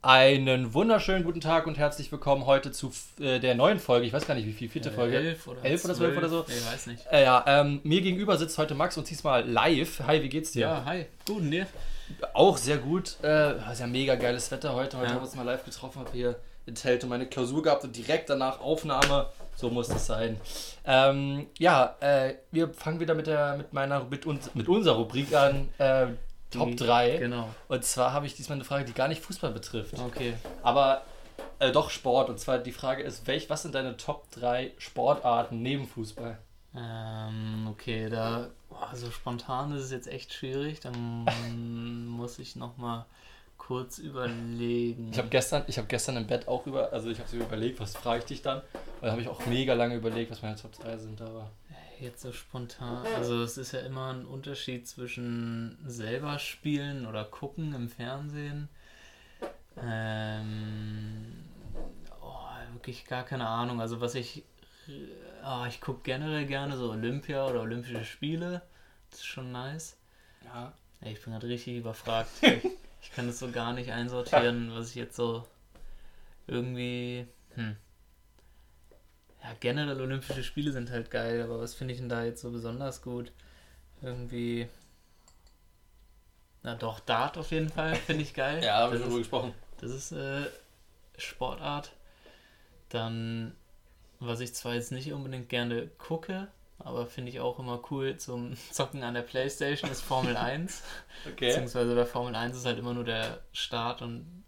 Einen wunderschönen guten Tag und herzlich willkommen heute zu äh, der neuen Folge. Ich weiß gar nicht, wie viel, vierte Äh, Folge. elf oder elf oder zwölf oder so. Ich weiß nicht. Äh, ja, ähm, mir gegenüber sitzt heute Max und diesmal live. Hi, wie geht's dir? Ja, hi. Gut, und dir? Auch sehr gut. Äh, ist ja mega geiles Wetter heute. Heute Ja. haben wir uns mal live getroffen, habe hier in Telto meine Klausur gehabt und direkt danach Aufnahme. So muss das sein. Ähm, ja, äh, wir fangen wieder mit der mit meiner mit uns mit unserer Rubrik an. Top Die- 3. Genau. Und zwar habe ich diesmal eine Frage, die gar nicht Fußball betrifft. Okay. Aber äh, doch Sport. Und zwar die Frage ist, welch, was sind deine Top 3 Sportarten neben Fußball? Ähm, okay, da. Boah, so spontan ist es jetzt echt schwierig. Dann muss ich nochmal kurz überlegen. Ich habe gestern, ich habe gestern im Bett auch über, also ich habe so überlegt, was frage ich dich dann? Da habe ich auch mega lange überlegt, was meine Top 3 sind, aber. Jetzt so spontan. Also es ist ja immer ein Unterschied zwischen selber spielen oder gucken im Fernsehen. Ähm, oh, wirklich gar keine Ahnung. Also was ich. ah, ich gucke generell gerne so Olympia oder Olympische Spiele. Das ist schon nice. Ja. Ich bin gerade richtig überfragt. ich, kann das so gar nicht einsortieren, was ich jetzt so irgendwie. Hm. Ja, generell Olympische Spiele sind halt geil, aber was finde ich denn da jetzt so besonders gut? Irgendwie. Na doch, Dart auf jeden Fall finde ich geil. Ja, haben wir schon drüber gesprochen. das ist äh, Sportart. Dann, was ich zwar jetzt nicht unbedingt gerne gucke, aber finde ich auch immer cool zum Zocken an der Playstation, ist Formel 1. Okay. Beziehungsweise bei Formel 1 ist halt immer nur der Start und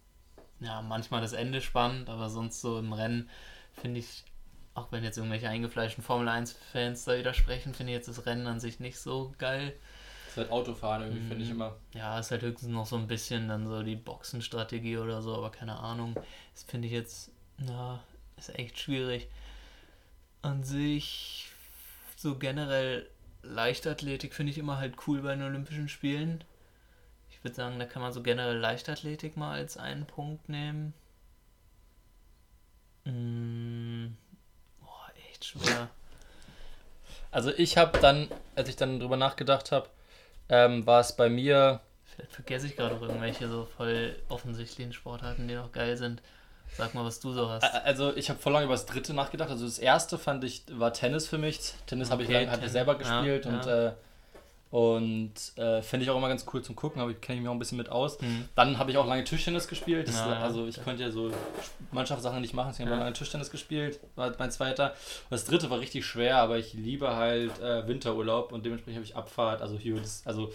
ja, manchmal das Ende spannend, aber sonst so im Rennen finde ich, auch wenn jetzt irgendwelche eingefleischten Formel 1-Fans da widersprechen, finde ich jetzt das Rennen an sich nicht so geil. Das ist halt Autofahren irgendwie, finde ich Mhm. immer. Ja, ist halt höchstens noch so ein bisschen dann so die Boxenstrategie oder so, aber keine Ahnung. Das finde ich jetzt, na, ist echt schwierig. An sich, so generell Leichtathletik finde ich immer halt cool bei den Olympischen Spielen. Ich würde sagen, da kann man so generell Leichtathletik mal als einen Punkt nehmen. Mm, boah, echt schwer. Also ich habe dann, als ich dann drüber nachgedacht habe, ähm, war es bei mir, Vielleicht vergesse ich gerade auch irgendwelche so voll offensichtlichen Sportarten, die noch geil sind. Sag mal, was du so hast. Also ich habe voll lange über das dritte nachgedacht. Also das erste fand ich, war Tennis für mich. Tennis habe ich, Okay, lang- hab ich Tennis. selber Ja, gespielt und, äh, und äh, finde ich auch immer ganz cool zum Gucken, aber kenne ich mich auch ein bisschen mit aus. Hm. Dann habe ich auch lange Tischtennis gespielt. Das, Ja, ja. also ich konnte ja so Mannschaftssachen nicht machen, deswegen habe ich Ja. lange Tischtennis gespielt. War mein zweiter. Und das dritte war richtig schwer, aber ich liebe halt äh, Winterurlaub und dementsprechend habe ich Abfahrt. Also hier, das, also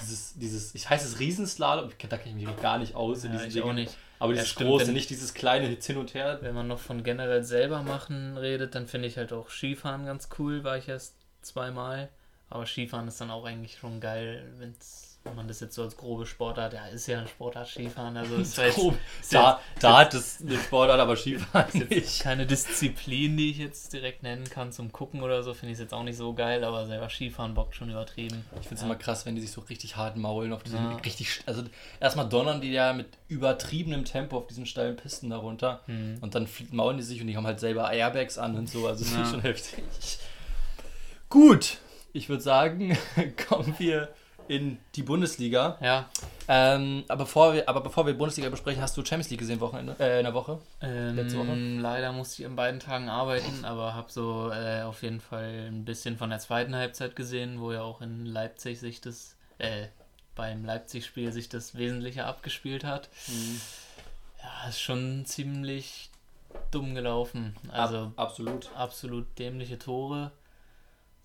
dieses, dieses, ich heiße es Riesenslalom, da kenne ich mich gar nicht aus in Ja, diesen ich auch Dingen. nicht. Aber Ja, dieses stimmt, große, wenn- nicht dieses kleine hin und her. Wenn man noch von generell selber machen redet, dann finde ich halt auch Skifahren ganz cool. War ich erst zweimal. Aber Skifahren ist dann auch eigentlich schon geil, wenn's, wenn man das jetzt so als grobe Sportart, ja, ist ja ein Sportart Skifahren, also ist jetzt, ist Da, jetzt, da hat es eine Sportart, aber Skifahren ist jetzt nicht. keine Disziplin, die ich jetzt direkt nennen kann zum Gucken oder so, finde ich es jetzt auch nicht so geil, aber selber Skifahren bockt schon übertrieben. Ich finde es Ja. immer krass, wenn die sich so richtig hart maulen auf diesen Ja. richtig, also erstmal donnern die ja mit übertriebenem Tempo auf diesen steilen Pisten darunter Hm. und dann maulen die sich und die haben halt selber Airbags an und so, also das Ja. ist schon heftig. Gut, ich würde sagen, kommen wir in die Bundesliga. Ja, Ähm, aber, bevor wir, aber bevor wir Bundesliga besprechen, hast du Champions League gesehen Wochenende, äh, in der Woche? Ähm, Letzte Woche? Leider musste ich an beiden Tagen arbeiten, aber habe so äh, auf jeden Fall ein bisschen von der zweiten Halbzeit gesehen, wo ja auch in Leipzig sich das, äh, beim Leipzig-Spiel sich das Wesentliche abgespielt hat. Ja, ist schon ziemlich dumm gelaufen. Also Ab, absolut. absolut dämliche Tore.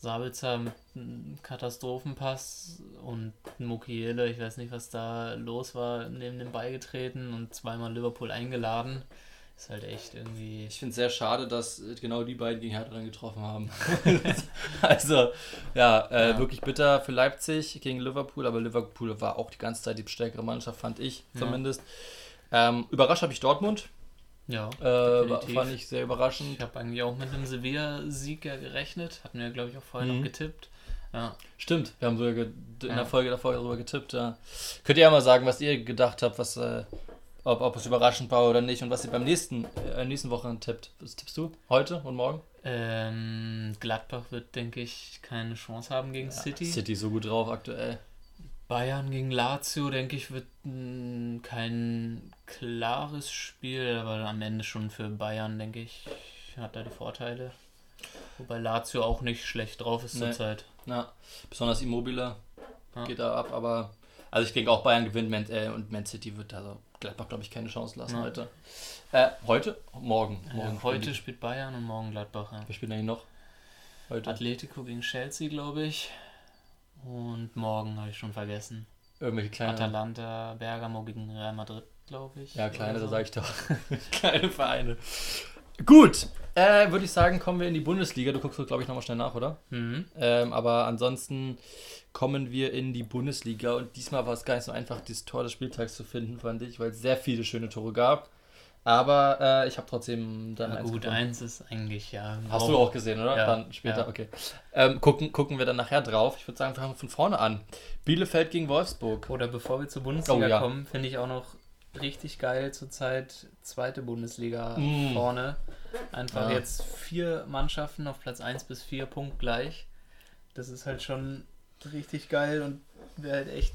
Sabitzer mit einem Katastrophenpass und Mukiele, ich weiß nicht, was da los war, neben dem Ball getreten und zweimal Liverpool eingeladen. Ist halt echt irgendwie. Ich finde es sehr schade, dass äh, genau die beiden gegen Hertha dann getroffen haben. also, ja, äh, Ja. wirklich bitter für Leipzig gegen Liverpool, aber Liverpool war auch die ganze Zeit die stärkere Mannschaft, fand ich Ja. zumindest. Ähm, überrascht habe ich Dortmund, Ja, äh, fand ich sehr überraschend. Ich habe eigentlich auch mit einem Sevilla-Sieg ja gerechnet. Hatten wir, glaube ich, auch vorher Mhm. noch getippt. Ja. Stimmt, wir haben sogar in Ja. der Folge davor darüber getippt. Ja. Könnt ihr ja mal sagen, was ihr gedacht habt, was, äh, ob, ob es überraschend war oder nicht und was ihr beim nächsten, äh, nächsten Woche tippt. Was tippst du? Heute und morgen? Ähm, Gladbach wird, denke ich, keine Chance haben gegen City. City ist so gut drauf aktuell. Bayern gegen Lazio, denke ich, wird mh, kein klares Spiel, aber am Ende schon für Bayern, denke ich, hat da die Vorteile. Wobei Lazio auch nicht schlecht drauf ist Nee. zurzeit. Ja, besonders Immobile Ja. geht da ab, aber also ich denke auch Bayern gewinnt Man, äh, und Man City wird also Gladbach glaube ich keine Chance lassen Ja. heute. Äh, heute? Morgen. Ja, morgen heute spielen spielt Bayern und morgen Gladbach. Ja. die. Wir spielen eigentlich noch. Heute. Atletico gegen Chelsea, glaube ich. Und morgen habe ich schon vergessen. Irgendwelche kleine. Atalanta, Bergamo gegen Real Madrid, glaube ich. Ja, kleine, oder da so. sage ich doch. kleine Vereine. Gut, äh, würde ich sagen, kommen wir in die Bundesliga. Du guckst, glaube ich, nochmal schnell nach, oder? Mhm. Ähm, aber ansonsten kommen wir in die Bundesliga und diesmal war es gar nicht so einfach, dieses Tor des Spieltags zu finden, fand ich, weil es sehr viele schöne Tore gab. Aber äh, ich habe trotzdem dann Ja, eins gut, gefunden. eins ist eigentlich, ja. Hast du auch gesehen, oder? Ja, Dann später, ja. okay. Ähm, gucken, gucken wir dann nachher drauf. Ich würde sagen, wir fangen von vorne an. Bielefeld gegen Wolfsburg. Oder bevor wir zur Bundesliga Oh, ja. kommen, finde ich auch noch richtig geil zurzeit zweite Bundesliga Mm. vorne. Einfach jetzt vier Mannschaften auf Platz 1 bis 4 punktgleich. Das ist halt schon richtig geil und wäre halt echt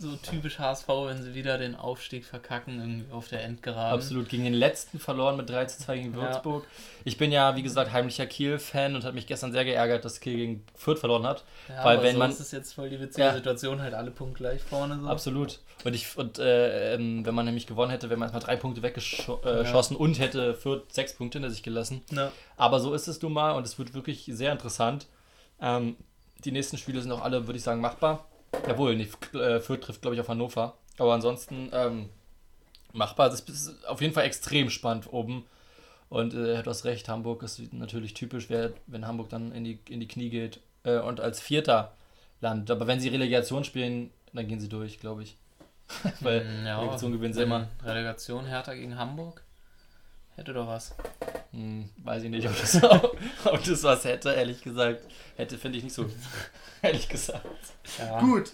so typisch HSV, wenn sie wieder den Aufstieg verkacken, irgendwie auf der Endgeraden. Absolut, gegen den letzten verloren mit 3 zu 2 gegen Ja. Würzburg. Ich bin ja, wie gesagt, heimlicher Kiel-Fan und hat mich gestern sehr geärgert, dass Kiel gegen Fürth verloren hat. Ja, weil aber wenn so man- ist es jetzt voll die witzige Ja. Situation, halt alle punktgleich vorne so. Absolut. Und, ich, und äh, ähm, wenn man nämlich gewonnen hätte, wäre man erstmal drei Punkte weggeschossen äh, Ja. und hätte Fürth sechs Punkte hinter sich gelassen. Ja. Aber so ist es nun mal und es wird wirklich sehr interessant. Ähm, die nächsten Spiele sind auch alle, würde ich sagen, machbar. Jawohl, nee, äh, Fürth trifft, glaube ich, auf Hannover. Aber ansonsten ähm, machbar. Es ist auf jeden Fall extrem spannend oben. Und äh, du hast recht, Hamburg ist natürlich typisch, wer, wenn Hamburg dann in die, in die Knie geht äh, und als Vierter landet. Aber wenn sie Relegation spielen, dann gehen sie durch, glaube ich. Weil ja, Relegation gewinnen sie immer. Relegation Hertha gegen Hamburg. Hätte doch was. Hm, weiß ich nicht, ob das, ob das was hätte, ehrlich gesagt. Hätte, finde ich nicht so. ehrlich gesagt. Ja. Gut.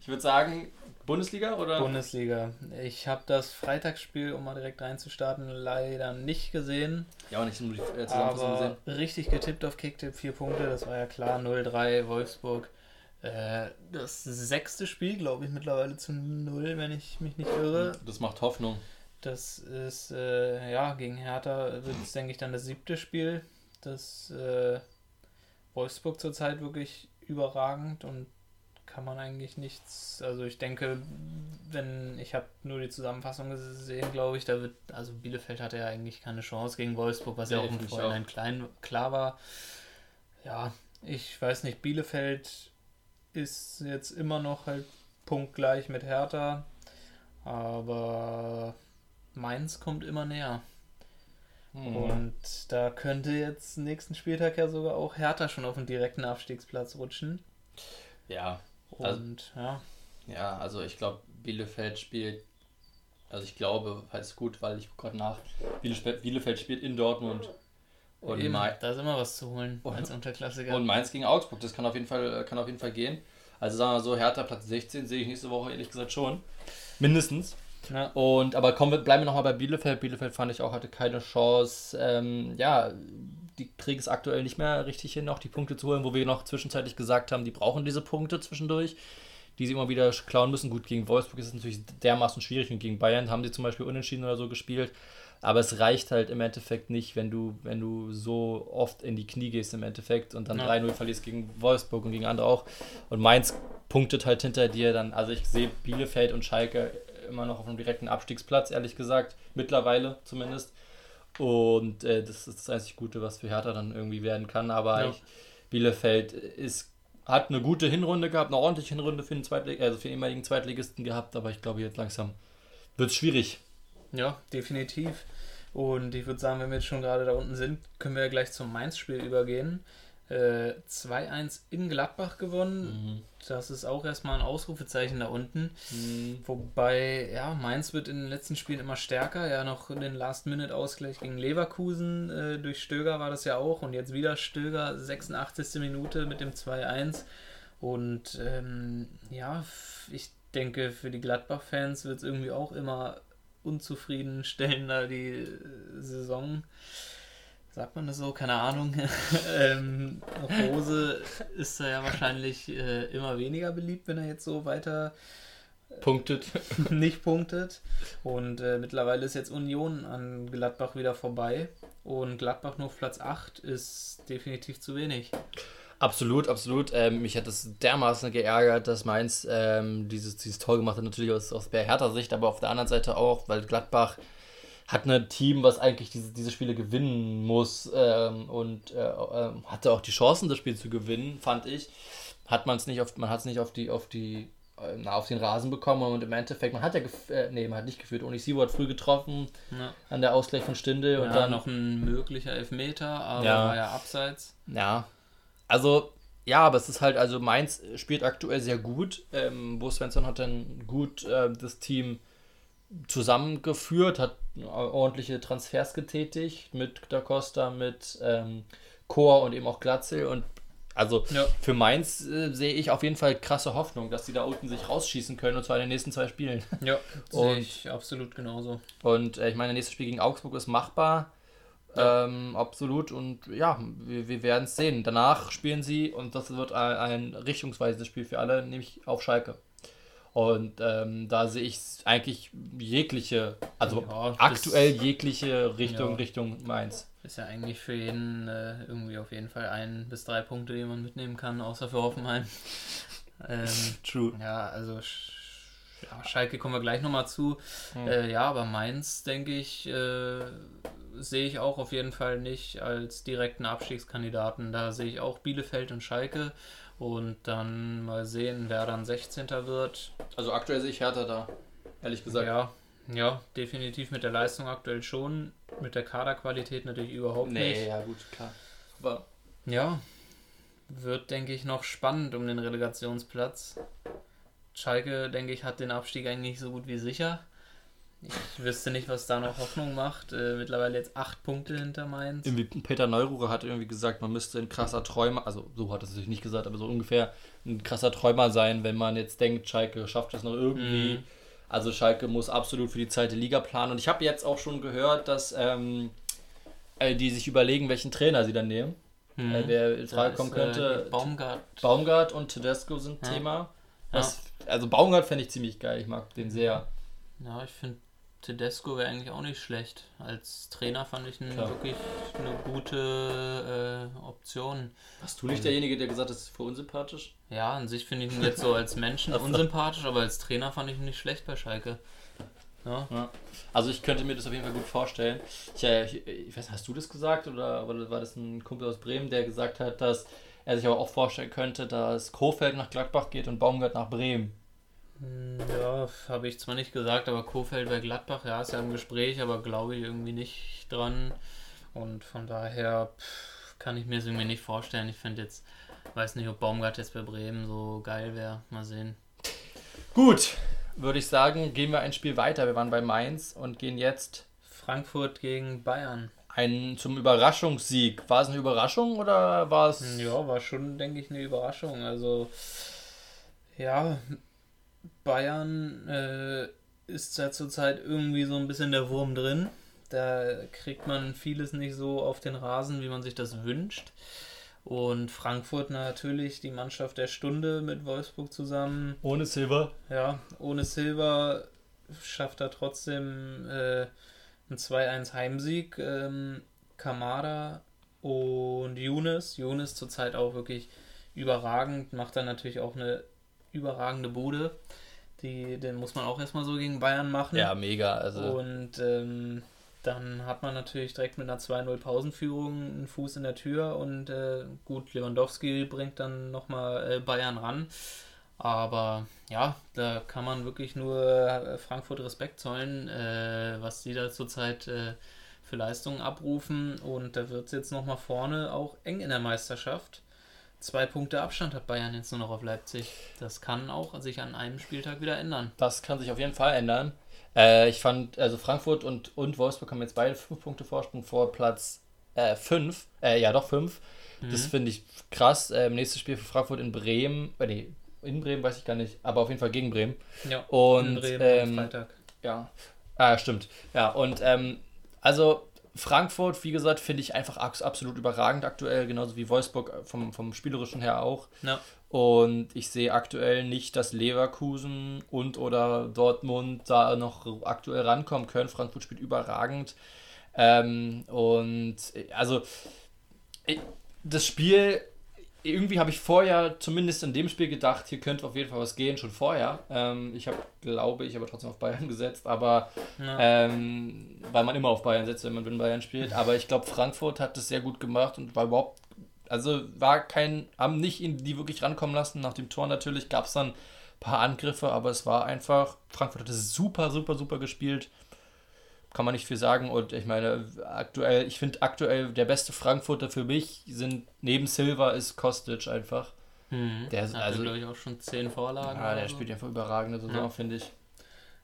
Ich würde sagen, Bundesliga oder? Bundesliga. Ich habe das Freitagsspiel, um mal direkt reinzustarten, leider nicht gesehen. ja, auch nicht nur die äh, Zusammenfassung Aber gesehen. richtig getippt auf Kicktipp, vier Punkte, das war ja klar. 0-3 Wolfsburg. Äh, das sechste Spiel, glaube ich, mittlerweile zu 0, wenn ich mich nicht irre. Das macht Hoffnung. Das ist, äh, ja, gegen Hertha wird es, denke ich, dann das siebte Spiel. Das äh, Wolfsburg zurzeit wirklich überragend und kann man eigentlich nichts. Also ich denke, wenn ich habe nur die Zusammenfassung gesehen, glaube ich, da wird, also Bielefeld hatte ja eigentlich keine Chance gegen Wolfsburg, was ja Nee, auch im Vorhinein klein, klar war. Ja, ich weiß nicht, Bielefeld ist jetzt immer noch halt punktgleich mit Hertha, aber Mainz kommt immer näher. Hm. Und da könnte jetzt nächsten Spieltag ja sogar auch Hertha schon auf den direkten Abstiegsplatz rutschen. Ja, Und Also- ja, ja, also ich glaube, Bielefeld spielt, also ich glaube, heißt gut, weil ich gucke gerade nach, Bielefeld, Bielefeld spielt in Dortmund und, eben, Mai- da ist immer was zu holen Und- als Unterklassiker. und Mainz gegen Augsburg. Das kann auf jeden Fall, kann auf jeden Fall gehen. Also sagen wir so, Hertha Platz 16 sehe ich nächste Woche ehrlich gesagt schon. Mindestens. Ja, Und aber kommen wir, bleiben wir nochmal bei Bielefeld. Bielefeld fand ich auch, hatte keine Chance. Ähm, ja, die kriegen es aktuell nicht mehr richtig hin, auch die Punkte zu holen, wo wir noch zwischenzeitlich gesagt haben, die brauchen diese Punkte zwischendurch, die sie immer wieder klauen müssen. Gut, gegen Wolfsburg ist es natürlich dermaßen schwierig und gegen Bayern haben sie zum Beispiel unentschieden oder so gespielt. Aber es reicht halt im Endeffekt nicht, wenn du, wenn du so oft in die Knie gehst im Endeffekt und dann Ja. 3-0 verlierst gegen Wolfsburg und gegen andere auch. Und Mainz punktet halt hinter dir dann. Also ich sehe Bielefeld und Schalke immer noch auf einem direkten Abstiegsplatz, ehrlich gesagt. Mittlerweile zumindest. Und äh, das ist das einzig Gute, was für Hertha dann irgendwie werden kann. Aber Ja. ich, Bielefeld ist, hat eine gute Hinrunde gehabt, eine ordentliche Hinrunde für den, Zweitlig also für den ehemaligen Zweitligisten gehabt. Aber ich glaube, jetzt langsam wird es schwierig. ja, definitiv. Und ich würde sagen, wenn wir jetzt schon gerade da unten sind, können wir ja gleich zum Mainz-Spiel übergehen. Äh, 2-1 in Gladbach gewonnen. Das ist auch erstmal ein Ausrufezeichen da unten. Mhm. Wobei, ja, Mainz wird in den letzten Spielen immer stärker. Ja, noch den Last-Minute-Ausgleich gegen Leverkusen äh, durch Stöger war das ja auch. Und jetzt wieder Stöger, 86. Minute mit dem 2-1. Und ähm, ja, ich denke, für die Gladbach-Fans wird es irgendwie auch immer unzufriedenstellender, die äh, Saison. Sagt man das so, keine Ahnung. ähm, Rose ist da ja wahrscheinlich äh, immer weniger beliebt, wenn er jetzt so weiter punktet. nicht punktet. Und äh, mittlerweile ist jetzt Union an Gladbach wieder vorbei. Und Gladbach nur auf Platz 8 ist definitiv zu wenig. Absolut, absolut. Ähm, mich hat es dermaßen geärgert, dass Mainz ähm, dieses, dieses Tor gemacht hat, natürlich aus, aus Hertha Sicht, aber auf der anderen Seite auch, weil Gladbach hat ein Team, was eigentlich diese, diese Spiele gewinnen muss ähm, und äh, äh, hatte auch die Chancen, das Spiel zu gewinnen, fand ich. Hat man es nicht auf, man hat es nicht auf die, auf die äh, auf den Rasen bekommen und im Endeffekt, man hat ja, äh, nee, man hat nicht geführt. Onisivo hat früh getroffen Ja. an der Ausgleich von Stinde und ja, dann noch ein möglicher Elfmeter, aber Ja. war ja abseits. Ja, also ja, aber es ist halt, also Mainz spielt aktuell sehr gut. Ähm, Bo Svensson hat dann gut äh, das Team zusammengeführt, hat ordentliche Transfers getätigt mit Da Costa, mit ähm, Chor und eben auch Glatzel und also Ja. für Mainz äh, sehe ich auf jeden Fall krasse Hoffnung, dass die da unten sich rausschießen können und zwar in den nächsten zwei Spielen. Ja, sehe ich absolut genauso. Und äh, ich meine, das nächste Spiel gegen Augsburg ist machbar. Ähm, absolut. Und ja, wir, wir werden es sehen. Danach spielen sie, und das wird ein, ein richtungsweisendes Spiel für alle, nämlich auf Schalke. Und ähm, da sehe ich eigentlich jegliche, also Ja, aktuell jegliche Richtung, Ja. Richtung Mainz. Ist ja eigentlich für jeden äh, irgendwie auf jeden Fall ein bis drei Punkte, die man mitnehmen kann, außer für Hoffenheim. ähm, True. ja, also ja, Schalke kommen wir gleich nochmal zu. Hm. Äh, ja, aber Mainz, denke ich, äh, sehe ich auch auf jeden Fall nicht als direkten Abstiegskandidaten. Da sehe ich auch Bielefeld und Schalke. Und dann mal sehen, wer dann 16. wird. Also aktuell sehe ich Hertha da, ehrlich gesagt. Ja, ja, definitiv mit der Leistung aktuell schon. Mit der Kaderqualität natürlich überhaupt Nee, nicht. ja gut, klar. Aber Ja, wird, denke ich, noch spannend um den Relegationsplatz. Schalke, denke ich, hat den Abstieg eigentlich so gut wie sicher. Ich wüsste nicht, was da noch Hoffnung macht. Äh, mittlerweile jetzt acht Punkte hinter Mainz. irgendwie Peter Neururer hat irgendwie gesagt, man müsste ein krasser Träumer, also so hat er es natürlich nicht gesagt, aber so ungefähr ein krasser Träumer sein, wenn man jetzt denkt, Schalke schafft es noch irgendwie. Mhm. Also Schalke muss absolut für die zweite Liga planen. Und ich habe jetzt auch schon gehört, dass ähm, äh, die sich überlegen, welchen Trainer sie dann nehmen. Mhm. Äh, wer in Frage kommen äh, könnte. Baumgart. Baumgart und Tedesco sind Ja. Thema. Was, Also Baumgart fände ich ziemlich geil. Ich mag den sehr. Ja, ich finde, Tedesco wäre eigentlich auch nicht schlecht. Als Trainer fand ich ihn Klar. wirklich eine gute äh, Option. Warst du nicht derjenige, der gesagt hat, das ist für unsympathisch? Ja, an sich finde ich ihn jetzt so als Menschen unsympathisch, aber als Trainer fand ich ihn nicht schlecht bei Schalke. Ja, Ja. Also ich könnte mir das auf jeden Fall gut vorstellen. Ich, äh, ich, ich weiß, hast du das gesagt oder, oder war das ein Kumpel aus Bremen, der gesagt hat, dass er sich aber auch vorstellen könnte, dass Kofeld nach Gladbach geht und Baumgart nach Bremen. Ja, habe ich zwar nicht gesagt, aber Kofeld bei Gladbach, ja, ist ja im Gespräch, aber glaube ich irgendwie nicht dran. Und von daher pff, kann ich mir es irgendwie nicht vorstellen. Ich finde jetzt, weiß nicht, ob Baumgart jetzt bei Bremen so geil wäre. Mal sehen. Gut, würde ich sagen, gehen wir ein Spiel weiter. Wir waren bei Mainz und gehen jetzt Frankfurt gegen Bayern. ein, zum Überraschungssieg. War es eine Überraschung oder war es... Ja, war schon, denke ich, eine Überraschung. Also, ja, Bayern äh, ist ja zurzeit irgendwie so ein bisschen der Wurm drin. Da kriegt man vieles nicht so auf den Rasen, wie man sich das wünscht. Und Frankfurt natürlich die Mannschaft der Stunde mit Wolfsburg zusammen. Ohne Silber. Ja, ohne Silva schafft er trotzdem äh, einen 2-1 Heimsieg. Ähm, Kamada und Younes. Younes zurzeit auch wirklich überragend, macht dann natürlich auch eine überragende Bude. Die, den muss man auch erstmal so gegen Bayern machen. Ja, mega. Also Und ähm, dann hat man natürlich direkt mit einer 2-0 Pausenführung einen Fuß in der Tür und äh, gut, Lewandowski bringt dann nochmal äh, Bayern ran. Aber ja, da kann man wirklich nur äh, Frankfurt Respekt zollen, äh, was die da zurzeit äh, für Leistungen abrufen. Und da wird es jetzt nochmal vorne auch eng in der Meisterschaft. Zwei Punkte Abstand hat Bayern jetzt nur noch auf Leipzig. Das kann auch sich an einem Spieltag wieder ändern. Das kann sich auf jeden Fall ändern. Äh, ich fand, also Frankfurt und, und Wolfsburg haben jetzt beide fünf Punkte Vorsprung vor Platz 5. Äh, ja, doch 5. Das Mhm. finde ich krass. Ähm, nächstes Spiel für Frankfurt in Bremen. Äh, nee, in Bremen weiß ich gar nicht, aber auf jeden Fall gegen Bremen. Ja, Und in Bremen ähm, Freitag. ja, ah, stimmt. Ja, und ähm, also Frankfurt, wie gesagt, finde ich einfach absolut überragend aktuell, genauso wie Wolfsburg vom, vom Spielerischen her auch. Ja. Und ich sehe aktuell nicht, dass Leverkusen und oder Dortmund da noch aktuell rankommen können. Frankfurt spielt überragend. Ähm, und also das Spiel irgendwie habe ich vorher, zumindest in dem Spiel, gedacht, hier könnte auf jeden Fall was gehen, schon vorher. Ähm, ich habe, glaube ich, aber trotzdem auf Bayern gesetzt, aber ja. ähm, weil man immer auf Bayern setzt, wenn man in Bayern spielt. Aber ich glaube, Frankfurt hat das sehr gut gemacht und war überhaupt, also war kein, haben nicht in die wirklich rankommen lassen. Nach dem Tor natürlich gab es dann ein paar Angriffe, aber es war einfach, Frankfurt hat es super, super, super gespielt kann man nicht viel sagen. Und ich meine, aktuell, ich finde aktuell der beste Frankfurter für mich sind neben Silva ist Kostic einfach. Mhm. Der ist also glaube ich auch schon zehn Vorlagen. Ja, der so. spielt einfach überragende Saison, ja. finde ich.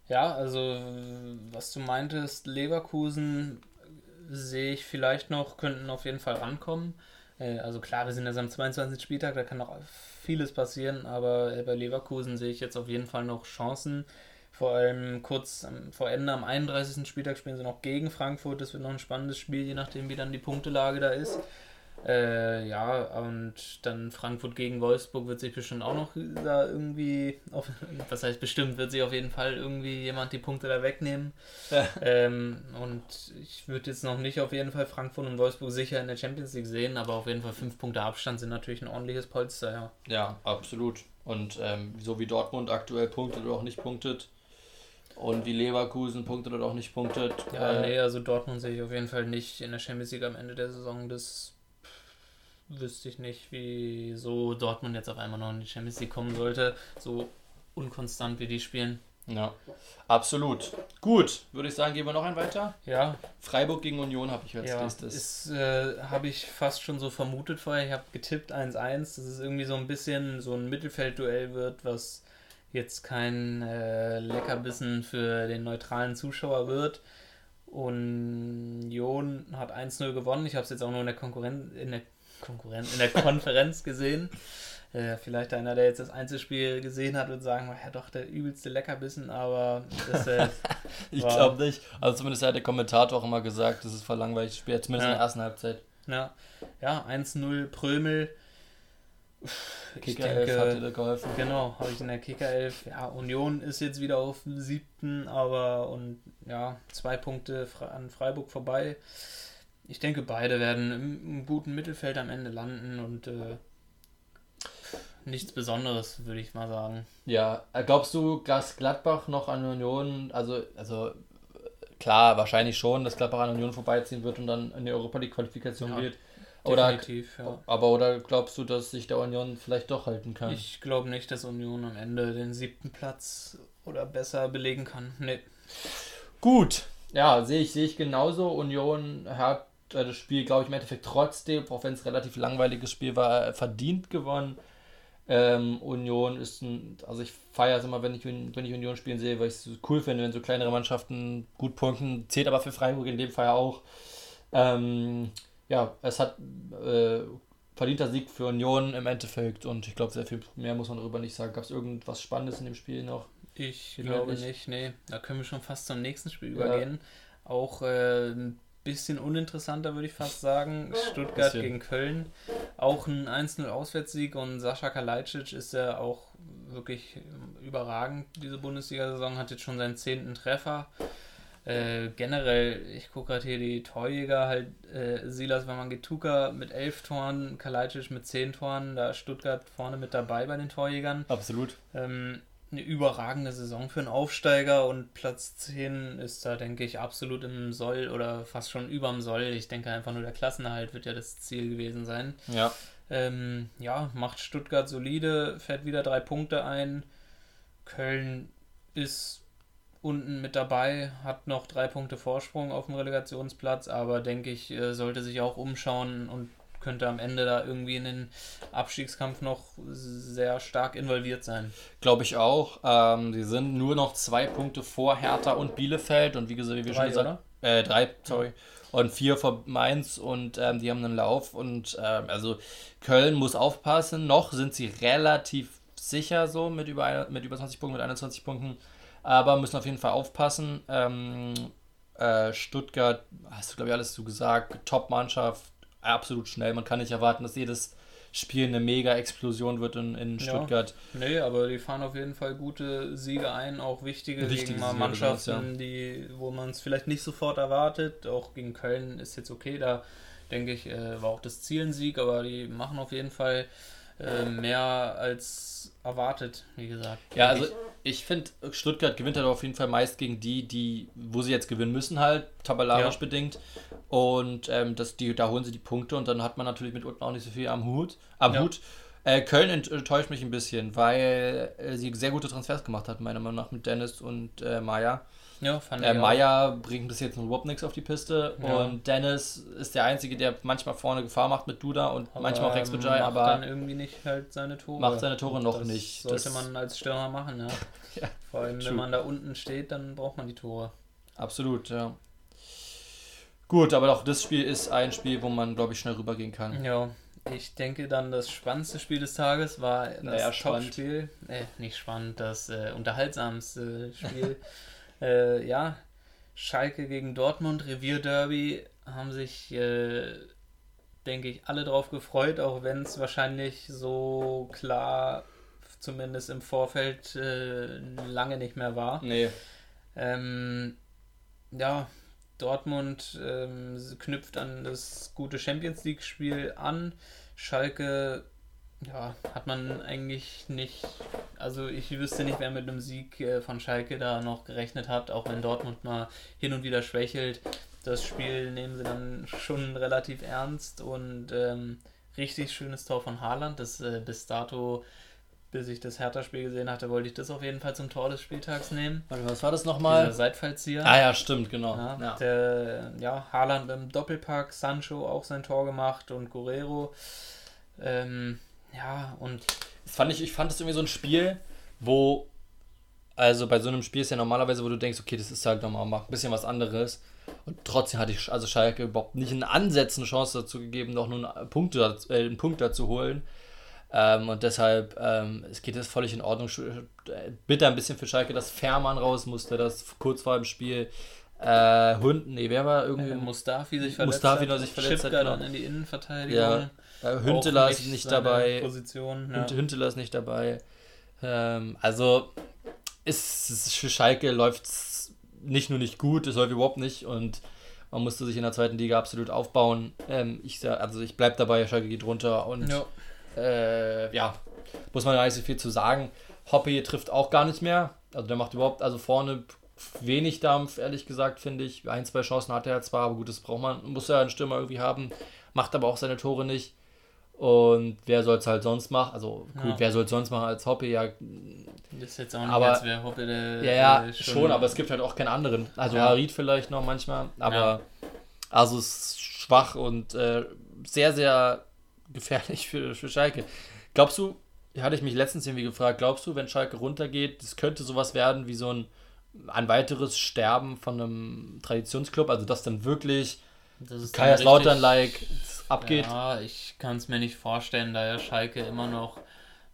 Ja, also was du meintest, Leverkusen sehe ich vielleicht noch, könnten auf jeden Fall rankommen. Äh, also klar, wir sind jetzt am 22. Spieltag, da kann noch vieles passieren, aber bei Leverkusen sehe ich jetzt auf jeden Fall noch Chancen. Vor allem kurz vor Ende am 31. Spieltag spielen sie noch gegen Frankfurt. Das wird noch ein spannendes Spiel, je nachdem, wie dann die Punktelage da ist. Äh, ja, und dann Frankfurt gegen Wolfsburg wird sich bestimmt auch noch da irgendwie, auf, was heißt bestimmt, wird sich auf jeden Fall irgendwie jemand die Punkte da wegnehmen. Ja. Ähm, und ich würde jetzt noch nicht auf jeden Fall Frankfurt und Wolfsburg sicher in der Champions League sehen, aber auf jeden Fall fünf Punkte Abstand sind natürlich ein ordentliches Polster, ja. Ja, absolut. Und ähm, so wie Dortmund aktuell punktet oder auch nicht punktet, und wie Leverkusen punktet oder auch nicht punktet. Ja, äh, nee, also Dortmund sehe ich auf jeden Fall nicht in der Champions League am Ende der Saison. Das wüsste ich nicht, wieso Dortmund jetzt auf einmal noch in die Champions League kommen sollte. So unkonstant wie die spielen. Ja, absolut. Gut, würde ich sagen, gehen wir noch ein weiter. Ja. Freiburg gegen Union habe ich als ja, nächstes. Äh, habe ich fast schon so vermutet vorher. Ich habe getippt 1-1, dass es irgendwie so ein bisschen so ein Mittelfeldduell wird, was jetzt kein äh, Leckerbissen für den neutralen Zuschauer wird. Union hat 1-0 gewonnen. Ich habe es jetzt auch nur in der Konkurrenz, in der Konkurrenz, in der Konferenz gesehen. Äh, vielleicht einer, der jetzt das Einzelspiel gesehen hat, wird sagen, ja doch, der übelste Leckerbissen, aber das, äh, Ich glaube nicht. Also zumindest hat der Kommentator auch immer gesagt, das ist voll langweilig Spiel, zumindest ja. in der ersten Halbzeit. Ja, ja 1-0 Prömel. Kicker 11 hat dir geholfen. Genau, habe ich in der Kicker 11. Ja, Union ist jetzt wieder auf dem siebten, aber und ja, zwei Punkte an Freiburg vorbei. Ich denke, beide werden im, im guten Mittelfeld am Ende landen und äh, nichts Besonderes, würde ich mal sagen. Ja, äh, glaubst du, dass Gladbach noch an Union, also, also klar, wahrscheinlich schon, dass Gladbach an Union vorbeiziehen wird und dann in die Europa League Qualifikation ja. geht. Definitiv, oder, ja. Aber oder glaubst du, dass sich der Union vielleicht doch halten kann? Ich glaube nicht, dass Union am Ende den siebten Platz oder besser belegen kann. Nee. Gut, ja, sehe ich, sehe ich genauso. Union hat äh, das Spiel, glaube ich, im Endeffekt trotzdem, auch wenn es ein relativ langweiliges Spiel war, verdient gewonnen. Ähm, Union ist ein, also ich feiere es immer, wenn ich, wenn ich Union spielen sehe, weil ich es cool finde, wenn so kleinere Mannschaften gut punkten. Zählt aber für Freiburg in dem Fall auch. Ähm, ja, es hat äh, verdienter Sieg für Union im Endeffekt und ich glaube, sehr viel mehr muss man darüber nicht sagen. Gab es irgendwas Spannendes in dem Spiel noch? Ich glaube nicht. nicht, nee. Da können wir schon fast zum nächsten Spiel ja. übergehen. Auch äh, ein bisschen uninteressanter, würde ich fast sagen. Stuttgart bisschen. gegen Köln. Auch ein 1-0 Auswärtssieg und Sascha Kalajdzic ist ja auch wirklich überragend. Diese Bundesliga-Saison hat jetzt schon seinen zehnten Treffer. Äh, generell, ich gucke gerade hier die Torjäger, halt äh, Silas Wamangituka mit elf Toren, Kalajdzic mit zehn Toren, da Stuttgart vorne mit dabei bei den Torjägern. Absolut. Ähm, eine überragende Saison für einen Aufsteiger und Platz 10 ist da, denke ich, absolut im Soll oder fast schon überm Soll. Ich denke einfach nur der Klassenerhalt wird ja das Ziel gewesen sein. Ja. Ähm, ja, macht Stuttgart solide, fährt wieder drei Punkte ein. Köln ist unten mit dabei, hat noch drei Punkte Vorsprung auf dem Relegationsplatz, aber denke ich, äh, sollte sich auch umschauen und könnte am Ende da irgendwie in den Abstiegskampf noch sehr stark involviert sein. Glaube ich auch. Ähm, die sind nur noch zwei Punkte vor Hertha und Bielefeld und wie gesagt, wie wir drei, schon gesagt äh, drei, sorry. Und vier vor Mainz und ähm, die haben einen Lauf und ähm, also Köln muss aufpassen. Noch sind sie relativ sicher so mit über, mit über 20 Punkten, mit 21 Punkten aber müssen auf jeden Fall aufpassen. Ähm, Äh, Stuttgart, hast du glaube ich alles so gesagt, Top-Mannschaft, absolut schnell. Man kann nicht erwarten, dass jedes Spiel eine Mega-Explosion wird in, in Stuttgart. Ja. Nee, aber die fahren auf jeden Fall gute Siege ein, auch wichtige, wichtige Mannschaften, ja. die, wo man es vielleicht nicht sofort erwartet. Auch gegen Köln ist jetzt okay, da denke ich, äh, war auch das Ziel ein Sieg, aber die machen auf jeden Fall äh, mehr als erwartet, wie gesagt. Ja, also ich finde, Stuttgart gewinnt halt auf jeden Fall meist gegen die, die, wo sie jetzt gewinnen müssen, halt, tabellarisch ja. bedingt. Und ähm, das, die, da holen sie die Punkte und dann hat man natürlich mit unten auch nicht so viel am Hut. Am ja. Hut. Äh, Köln enttäuscht mich ein bisschen, weil äh, sie sehr gute Transfers gemacht hat, meiner Meinung nach, mit Dennis und äh, Maya. Ja, fand äh, ich. Maya bringt bis jetzt überhaupt nichts auf die Piste ja. und Dennis ist der Einzige, der manchmal vorne Gefahr macht mit Duda und aber manchmal auch Rex Bajai, aber. dann irgendwie nicht halt seine Tore. Macht seine Tore noch das nicht. Sollte das man als Stürmer machen, ja. ja Vor allem, true. wenn man da unten steht, dann braucht man die Tore. Absolut, ja. Gut, aber auch das Spiel ist ein Spiel, wo man, glaube ich, schnell rübergehen kann. Ja, ich denke dann, das spannendste Spiel des Tages war das naja, Top-Spiel. Äh, nicht spannend, das äh, unterhaltsamste Spiel. Äh, ja, Schalke gegen Dortmund, Revierderby, haben sich, äh, denke ich, alle drauf gefreut, auch wenn es wahrscheinlich so klar, zumindest im Vorfeld, äh, lange nicht mehr war. Nee. Ähm, ja, Dortmund ähm, knüpft an das gute Champions League-Spiel an. Schalke ja, hat man eigentlich nicht. Also ich wüsste nicht, wer mit einem Sieg äh, von Schalke da noch gerechnet hat, auch wenn Dortmund mal hin und wieder schwächelt. Das Spiel nehmen sie dann schon relativ ernst und ähm, richtig schönes Tor von Haaland, das äh, bis dato bis ich das Hertha-Spiel gesehen hatte, wollte ich das auf jeden Fall zum Tor des Spieltags nehmen. Was war das nochmal? Dieser Seitfallzieher. Ah ja, stimmt, genau. Ja, ja. Der, ja, Haaland beim Doppelpack, Sancho auch sein Tor gemacht und Guerrero. Ähm, ja, und. Das fand ich, ich fand es irgendwie so ein Spiel, wo, also bei so einem Spiel ist ja normalerweise, wo du denkst, okay, das ist halt nochmal ein bisschen was anderes. Und trotzdem hatte ich also Schalke überhaupt nicht in Ansätzen eine Chance dazu gegeben, noch nur einen Punkt, äh, einen Punkt dazu holen. Ähm, und deshalb, ähm, es geht jetzt völlig in Ordnung. Bitte ein bisschen für Schalke, dass Fährmann raus musste, das kurz vor dem Spiel äh, Hund, nee, wer war irgendwie? Äh, Mustafi sich verletzt Mustafi hat. sich verletzt hat. Genau. dann in die Innenverteidigung. Ja. Äh, Hünteler ist nicht dabei. Position, ja. Hünteler ist nicht dabei. Ähm, also, ist, ist für Schalke läuft es nicht nur nicht gut, es läuft überhaupt nicht und man musste sich in der zweiten Liga absolut aufbauen. Ähm, ich, also ich bleibe dabei, Schalke geht runter und ja äh, ja, muss man gar nicht so viel zu sagen. Hoppe trifft auch gar nicht mehr. Also der macht überhaupt, also vorne wenig Dampf, ehrlich gesagt, finde ich. Ein, zwei Chancen hat er zwar, aber gut, das braucht man, muss ja einen Stürmer irgendwie haben, macht aber auch seine Tore nicht. Und wer soll es halt sonst machen? Also gut, ja. wer soll es sonst machen als Hoppe? Ja, das ist jetzt auch nicht, aber, als wäre Hoppe der. Ja, ja, schon, schon, aber es gibt halt auch keinen anderen. Also ja. Harid vielleicht noch manchmal, aber ja. also es ist schwach und äh, sehr, sehr gefährlich für, für Schalke. Glaubst du, hatte ich mich letztens irgendwie gefragt, glaubst du, wenn Schalke runtergeht, das könnte sowas werden wie so ein, ein weiteres Sterben von einem Traditionsclub? Also, dass dann wirklich Kaiserslautern-like abgeht? Ja, ich kann es mir nicht vorstellen, da ja Schalke immer noch,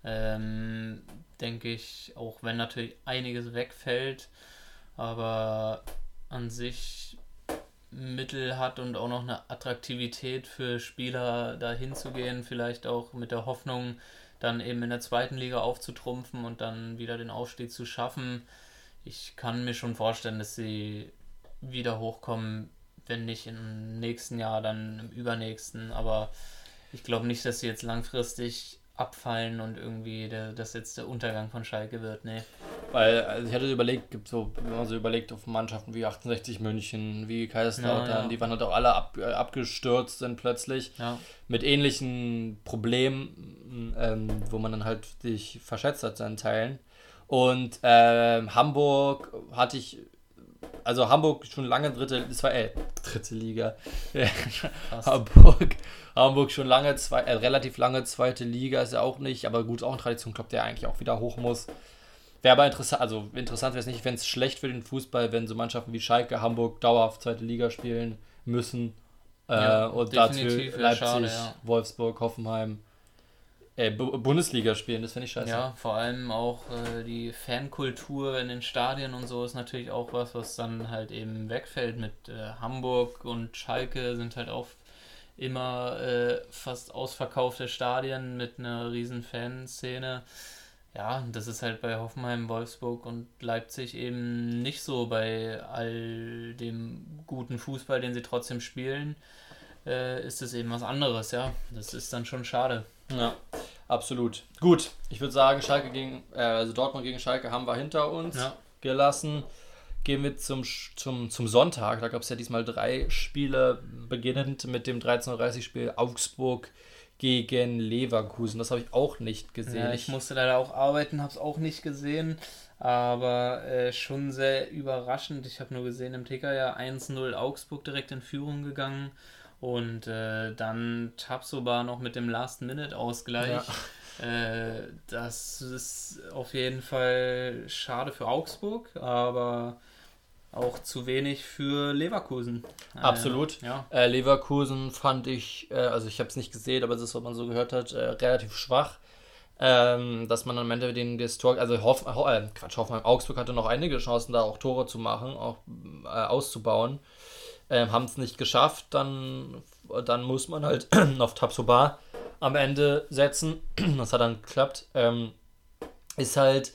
ähm, denke ich, auch wenn natürlich einiges wegfällt, aber an sich Mittel hat und auch noch eine Attraktivität für Spieler da hinzugehen, vielleicht auch mit der Hoffnung, dann eben in der zweiten Liga aufzutrumpfen und dann wieder den Aufstieg zu schaffen. Ich kann mir schon vorstellen, dass sie wieder hochkommen, wenn nicht im nächsten Jahr, dann im übernächsten. Aber ich glaube nicht, dass sie jetzt langfristig abfallen und irgendwie der, das jetzt der Untergang von Schalke wird. Nee. Weil, also ich hatte überlegt, gibt so, wenn man so überlegt auf Mannschaften wie 68 München, wie Kaiserslautern, ja, ja. die waren halt auch alle ab, äh, abgestürzt sind plötzlich. Ja. Mit ähnlichen Problemen, ähm, wo man dann halt sich verschätzt hat in Teilen. Und ähm, Hamburg hatte ich, also Hamburg schon lange dritte, das war, äh, dritte Liga. Hamburg, Hamburg schon lange, zwei, äh, relativ lange zweite Liga, ist ja auch nicht, aber gut, auch ein Tradition, der eigentlich auch wieder hoch muss. Wäre aber interessant, also interessant wäre es nicht, wenn es schlecht für den Fußball, wenn so Mannschaften wie Schalke, Hamburg dauerhaft zweite Liga spielen müssen. Äh, ja, und dazu Leipzig, schade, ja. Wolfsburg, Hoffenheim. Äh, Bundesliga spielen, das finde ich scheiße. Ja, vor allem auch äh, die Fankultur in den Stadien und so ist natürlich auch was, was dann halt eben wegfällt mit äh, Hamburg und Schalke sind halt auch immer äh, fast ausverkaufte Stadien mit einer riesen Fanszene. Ja, das ist halt bei Hoffenheim, Wolfsburg und Leipzig eben nicht so bei all dem guten Fußball, den sie trotzdem spielen, äh, ist es eben was anderes, ja. Das ist dann schon schade. Ja, absolut. Gut, ich würde sagen, Schalke gegen, äh, also Dortmund gegen Schalke haben wir hinter uns ja. gelassen. Gehen wir zum, zum, zum Sonntag. Da gab es ja diesmal drei Spiele, beginnend mit dem 13.30-Spiel Augsburg gegen Leverkusen. Das habe ich auch nicht gesehen. Ja, ich musste leider auch arbeiten, habe es auch nicht gesehen. Aber äh, schon sehr überraschend. Ich habe nur gesehen, im Ticker ja 1-0 Augsburg direkt in Führung gegangen. Und äh, dann Tapsoba noch mit dem Last-Minute-Ausgleich. Ja. Äh, das ist auf jeden Fall schade für Augsburg, aber auch zu wenig für Leverkusen. Äh, Absolut. ja. Äh, Leverkusen fand ich, äh, also ich habe es nicht gesehen, aber das ist, was man so gehört hat, äh, relativ schwach. Ähm, dass man am Ende den das Tor, also Hoff, äh, Quatsch, Hoffenheim Augsburg hatte noch einige Chancen, da auch Tore zu machen, auch auszubauen äh, haben es nicht geschafft, dann, dann muss man halt auf Tabsoba am Ende setzen. Das hat dann geklappt. Ähm, ist halt,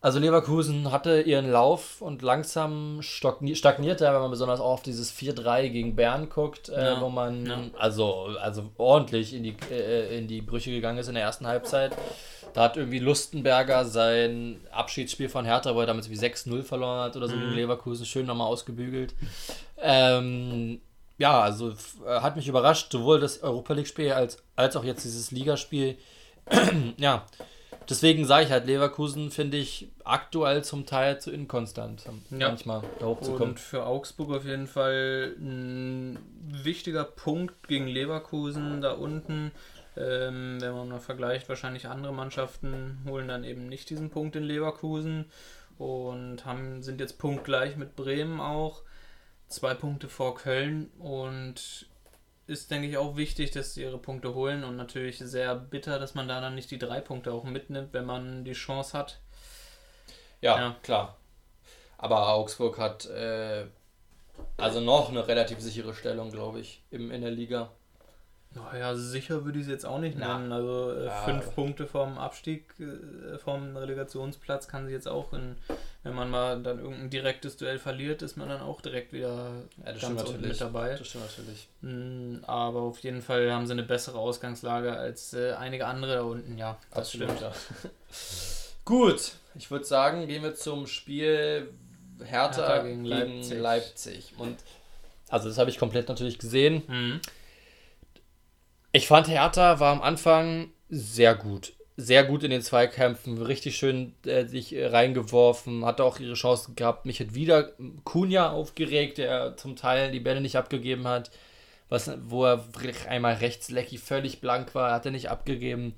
also Leverkusen hatte ihren Lauf und langsam stagniert er, wenn man besonders auch auf dieses 4-3 gegen Bern guckt, äh, ja, wo man ja. also, also ordentlich in die, äh, in die Brüche gegangen ist in der ersten Halbzeit. Da hat irgendwie Lustenberger sein Abschiedsspiel von Hertha, wo er damit wie 6-0 verloren hat oder so mhm. gegen Leverkusen, schön nochmal ausgebügelt. Ähm, ja, also äh, hat mich überrascht, sowohl das Europa League-Spiel als, als auch jetzt dieses Ligaspiel. ja, deswegen sage ich halt, Leverkusen finde ich aktuell zum Teil zu inkonstant, ja. manchmal da hochzukommen. Und für Augsburg auf jeden Fall ein wichtiger Punkt gegen Leverkusen da unten. Ähm, wenn man mal vergleicht, wahrscheinlich andere Mannschaften holen dann eben nicht diesen Punkt in Leverkusen und haben, sind jetzt punktgleich mit Bremen auch. Zwei Punkte vor Köln und ist, denke ich, auch wichtig, dass sie ihre Punkte holen und natürlich sehr bitter, dass man da dann nicht die drei Punkte auch mitnimmt, wenn man die Chance hat. Ja, ja. klar. Aber Augsburg hat äh, also noch eine relativ sichere Stellung, glaube ich, im, in der Liga. Naja, sicher würde ich es jetzt auch nicht nennen. Also äh, ja, fünf Punkte vom Abstieg, äh, vom Relegationsplatz kann sich jetzt auch in, wenn man mal dann irgendein direktes Duell verliert, ist man dann auch direkt wieder ja, ganz unten mit dabei. Das stimmt natürlich. Mm, aber auf jeden Fall haben sie eine bessere Ausgangslage als äh, einige andere da unten, ja. Das Absolut. stimmt. Ja. Gut, ich würde sagen, gehen wir zum Spiel Hertha, Hertha gegen, gegen Leipzig. Leipzig. Und also das habe ich komplett natürlich gesehen. Mhm. Ich fand Hertha war am Anfang sehr gut. Sehr gut in den Zweikämpfen, richtig schön äh, sich äh, reingeworfen, hatte auch ihre Chancen gehabt. Mich hat wieder Kunja aufgeregt, der zum Teil die Bälle nicht abgegeben hat. Was, wo er einmal rechts Lecky völlig blank war, hat er nicht abgegeben.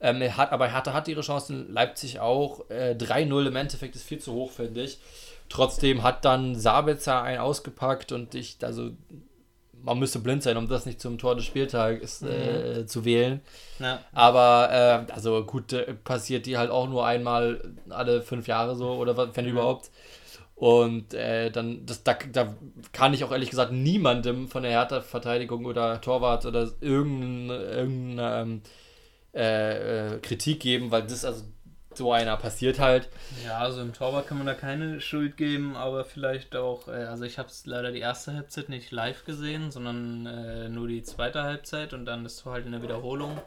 Ähm, er hat, aber Hertha hat ihre Chancen, Leipzig auch. Äh, 3-0 im Endeffekt ist viel zu hoch, finde ich. Trotzdem hat dann Sabitzer einen ausgepackt und ich, also man müsste blind sein, um das nicht zum Tor des Spieltags äh, mhm. zu wählen. Ja. Aber äh, also gut, äh, passiert die halt auch nur einmal alle fünf Jahre so oder wenn mhm. überhaupt. Und äh, dann, das, da, da kann ich auch ehrlich gesagt niemandem von der Hertha-Verteidigung oder Torwart oder irgendeine, irgendeine ähm, äh, äh, Kritik geben, weil das, also so einer passiert halt. Ja, also im Torwart kann man da keine Schuld geben, aber vielleicht auch, äh, also ich habe es leider die erste Halbzeit nicht live gesehen, sondern äh, nur die zweite Halbzeit und dann das Tor halt in der Wiederholung.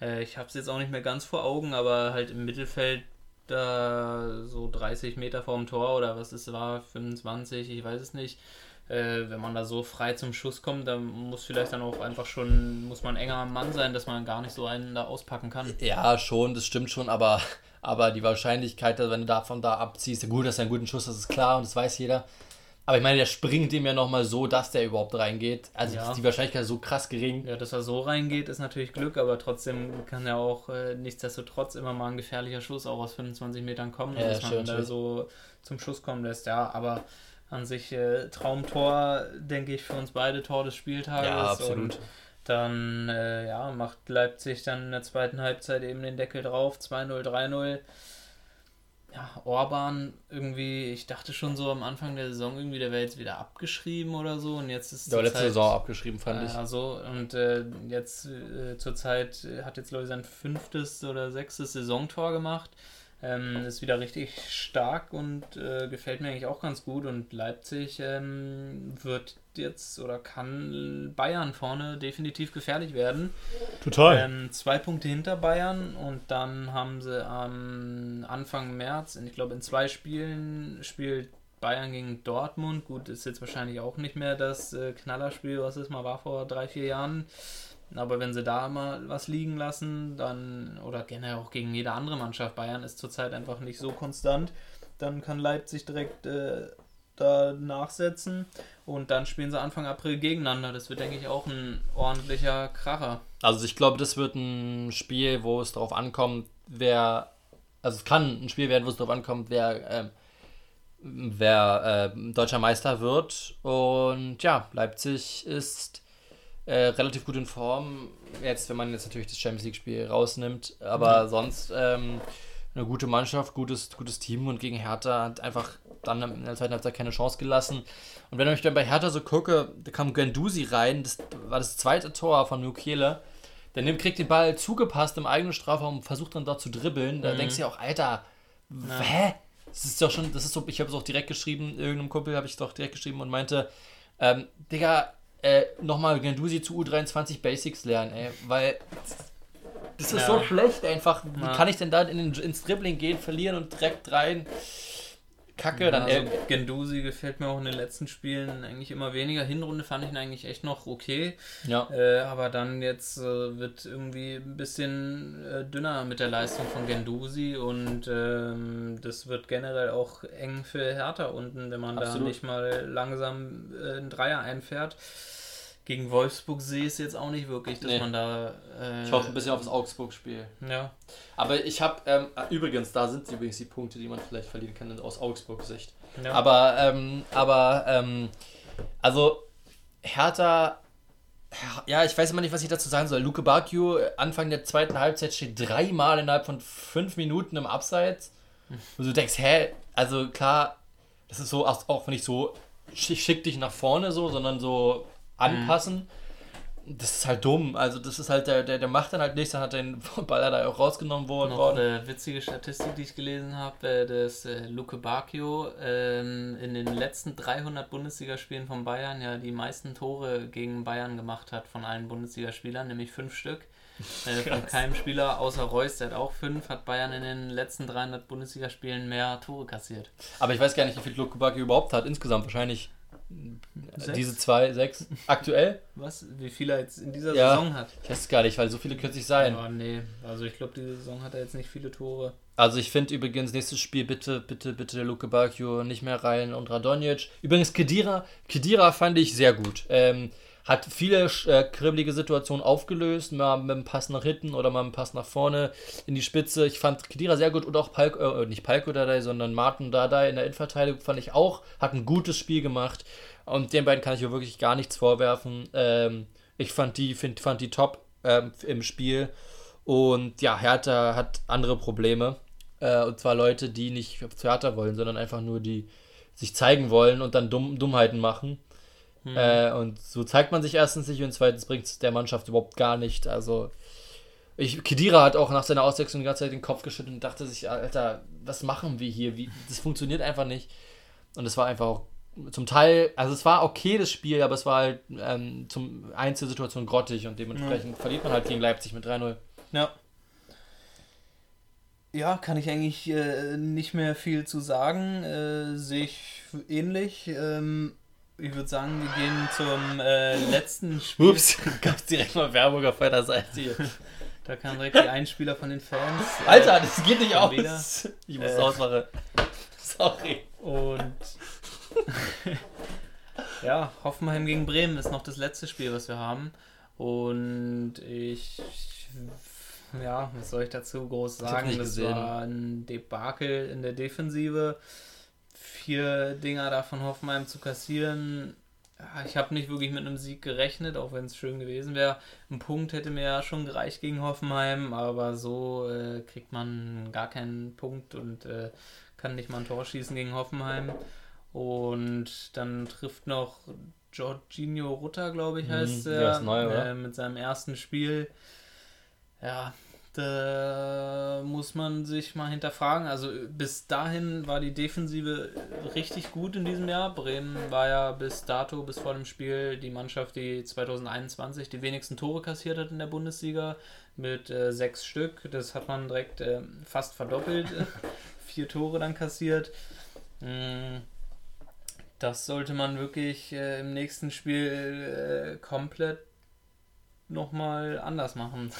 Äh, ich habe es jetzt auch nicht mehr ganz vor Augen, aber halt im Mittelfeld da so 30 Meter vorm Tor oder was es war, 25, ich weiß es nicht. Äh, wenn man da so frei zum Schuss kommt, dann muss vielleicht dann auch einfach schon, muss man enger am Mann sein, dass man gar nicht so einen da auspacken kann. Ja, schon, das stimmt schon, aber aber die Wahrscheinlichkeit, wenn du davon da abziehst, gut, dass er einen guten Schuss das ist klar und das weiß jeder. Aber ich meine, der springt ihm ja nochmal so, dass der überhaupt reingeht. Also ja. ist die Wahrscheinlichkeit so krass gering. Ja, dass er so reingeht, ist natürlich Glück, aber trotzdem kann ja auch äh, nichtsdestotrotz immer mal ein gefährlicher Schuss auch aus 25 Metern kommen, ja, dass man da so zum Schuss kommen lässt. Ja, aber an sich äh, Traumtor, denke ich, für uns beide Tor des Spieltages. Ja, absolut. Und Dann äh, ja, macht Leipzig dann in der zweiten Halbzeit eben den Deckel drauf, 2-0, 3-0 ja, Orban irgendwie, ich dachte schon so am Anfang der Saison irgendwie, der wäre jetzt wieder abgeschrieben oder so und jetzt ist Der war letzte Zeit, Saison abgeschrieben, fand ich. Also und äh, jetzt äh, zur Zeit hat jetzt glaube ich sein fünftes oder sechstes Saisontor gemacht. Ähm, ist wieder richtig stark und äh, gefällt mir eigentlich auch ganz gut. Und Leipzig ähm, wird jetzt oder kann Bayern vorne definitiv gefährlich werden. Total. Ähm, zwei Punkte hinter Bayern und dann haben sie am Anfang März, ich glaube in zwei Spielen, spielt Bayern gegen Dortmund. Gut, ist jetzt wahrscheinlich auch nicht mehr das äh, Knallerspiel, was es mal war vor drei, vier Jahren. Aber wenn sie da mal was liegen lassen, dann, oder generell auch gegen jede andere Mannschaft, Bayern ist zurzeit einfach nicht so konstant, dann kann Leipzig direkt äh, da nachsetzen und dann spielen sie Anfang April gegeneinander. Das wird, denke ich, auch ein ordentlicher Kracher. Also ich glaube, das wird ein Spiel, wo es darauf ankommt, wer, also es kann ein Spiel werden, wo es darauf ankommt, wer, äh, wer äh, deutscher Meister wird. Und ja, Leipzig ist äh, relativ gut in Form. Jetzt, wenn man jetzt natürlich das Champions League-Spiel rausnimmt, aber mhm. sonst ähm, eine gute Mannschaft, gutes, gutes Team und gegen Hertha hat einfach dann in der zweiten Halbzeit keine Chance gelassen. Und wenn ich dann bei Hertha so gucke, da kam Gandusi rein, das war das zweite Tor von Mukiele. Der nimmt, kriegt den Ball zugepasst im eigenen Strafraum, versucht dann dort zu dribbeln. Da mhm. denkst du ja auch, Alter, ja. hä? Das ist doch schon, das ist so, ich habe es auch direkt geschrieben, irgendeinem Kumpel habe ich es doch direkt geschrieben und meinte, ähm, Digga, äh, nochmal Gandusi zu U23 Basics lernen, ey, weil das ist ja. so schlecht einfach. Wie ja. kann ich denn da in, ins Dribbling gehen, verlieren und direkt rein? Kacke, dann. Also, Gendusi gefällt mir auch in den letzten Spielen eigentlich immer weniger. Hinrunde fand ich ihn eigentlich echt noch okay. Ja. Äh, aber dann jetzt äh, wird irgendwie ein bisschen äh, dünner mit der Leistung von Gendusi und ähm, das wird generell auch eng für Hertha unten, wenn man Absolut. da nicht mal langsam äh, einen Dreier einfährt gegen Wolfsburg sehe ich es jetzt auch nicht wirklich, dass nee. man da. Äh, ich hoffe ein bisschen auf das Augsburg-Spiel. Ja. Aber ich habe, ähm, übrigens, da sind übrigens die Punkte, die man vielleicht verlieren kann aus Augsburg-Sicht. Ja. Aber, ähm, aber, ähm, also, Hertha. Ja, ich weiß immer nicht, was ich dazu sagen soll. Luke Bakio, Anfang der zweiten Halbzeit, steht dreimal innerhalb von fünf Minuten im Abseits. Und du denkst, hä, also klar, das ist so, auch wenn ich so schick, schick dich nach vorne so, sondern so anpassen. Mhm. Das ist halt dumm. Also, das ist halt, der, der, der macht dann halt nichts, dann hat den Baller da auch rausgenommen worden. Noch eine witzige Statistik, die ich gelesen habe, äh, dass äh, Luke Bacchio ähm, in den letzten 300 Bundesligaspielen von Bayern ja die meisten Tore gegen Bayern gemacht hat von allen Bundesligaspielern, nämlich fünf Stück. Äh, von keinem Spieler außer Reus, der hat auch fünf, hat Bayern in den letzten 300 Bundesligaspielen mehr Tore kassiert. Aber ich weiß gar nicht, wie viel Luke Bacchio überhaupt hat. Insgesamt wahrscheinlich Sechs? Diese zwei, sechs. Aktuell? Was? Wie viele er jetzt in dieser ja, Saison hat? Ich weiß gar nicht, weil so viele es nicht sein. Oh, nee. Also ich glaube, diese Saison hat er jetzt nicht viele Tore. Also ich finde übrigens, nächstes Spiel bitte, bitte, bitte Luke Bacchio nicht mehr rein und Radonjic. Übrigens Kedira, Kedira fand ich sehr gut. Ähm, hat viele äh, kribbelige Situationen aufgelöst, mal mit einem Pass nach hinten oder mal mit einem Pass nach vorne in die Spitze. Ich fand Kedira sehr gut und auch Palko, äh, nicht Palko Dardai, sondern Martin Dardai in der Innenverteidigung fand ich auch, hat ein gutes Spiel gemacht und den beiden kann ich wirklich gar nichts vorwerfen. Ähm, ich fand die, find, fand die top ähm, im Spiel und ja, Hertha hat andere Probleme äh, und zwar Leute, die nicht zu Hertha wollen, sondern einfach nur die sich zeigen wollen und dann Dumm, Dummheiten machen. Mhm. Äh, und so zeigt man sich erstens nicht und zweitens bringt es der Mannschaft überhaupt gar nicht. Also, ich, Kedira hat auch nach seiner Auswechslung die ganze Zeit den Kopf geschüttelt und dachte sich, Alter, was machen wir hier? Wie, das funktioniert einfach nicht. Und es war einfach auch zum Teil, also es war okay das Spiel, aber es war halt ähm, zum Einzelsituation grottig und dementsprechend mhm. verliert man halt gegen Leipzig mit 3-0. Ja. Ja, kann ich eigentlich äh, nicht mehr viel zu sagen. Äh, Sehe ich ähnlich. Ähm, ich würde sagen, wir gehen zum äh, letzten Spiel. Ups, gab es direkt mal Werbung auf meiner Seite hier. Da kam direkt die Einspieler von den Fans. Äh, Alter, das geht nicht aus. Wieder. Ich muss äh, ausmachen. Sorry. Und ja, Hoffenheim gegen Bremen ist noch das letzte Spiel, was wir haben. Und ich, ja, was soll ich dazu groß sagen? Das war ein Debakel in der Defensive vier Dinger da von Hoffenheim zu kassieren, ich habe nicht wirklich mit einem Sieg gerechnet, auch wenn es schön gewesen wäre. Ein Punkt hätte mir ja schon gereicht gegen Hoffenheim, aber so äh, kriegt man gar keinen Punkt und äh, kann nicht mal ein Tor schießen gegen Hoffenheim. Und dann trifft noch Jorginho Rutter, glaube ich, heißt mhm, er, neu, äh, mit seinem ersten Spiel. Ja, da muss man sich mal hinterfragen. Also bis dahin war die Defensive richtig gut in diesem Jahr. Bremen war ja bis dato, bis vor dem Spiel, die Mannschaft, die 2021 die wenigsten Tore kassiert hat in der Bundesliga mit äh, sechs Stück. Das hat man direkt äh, fast verdoppelt. Vier Tore dann kassiert. Mm, das sollte man wirklich äh, im nächsten Spiel äh, komplett nochmal anders machen.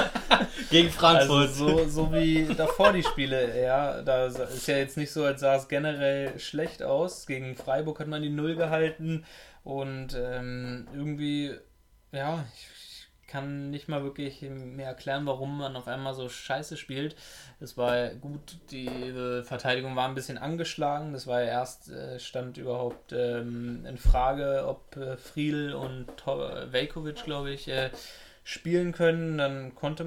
Gegen Frankfurt. Also so, so wie davor die Spiele, ja. Da ist ja jetzt nicht so, als sah es generell schlecht aus. Gegen Freiburg hat man die Null gehalten und ähm, irgendwie, ja, ich kann nicht mal wirklich mir erklären, warum man auf einmal so scheiße spielt. Es war gut, die Verteidigung war ein bisschen angeschlagen. Das war ja erst, äh, stand überhaupt ähm, in Frage, ob äh, Friedl und Velkovic, glaube ich, äh, spielen können. Dann konnte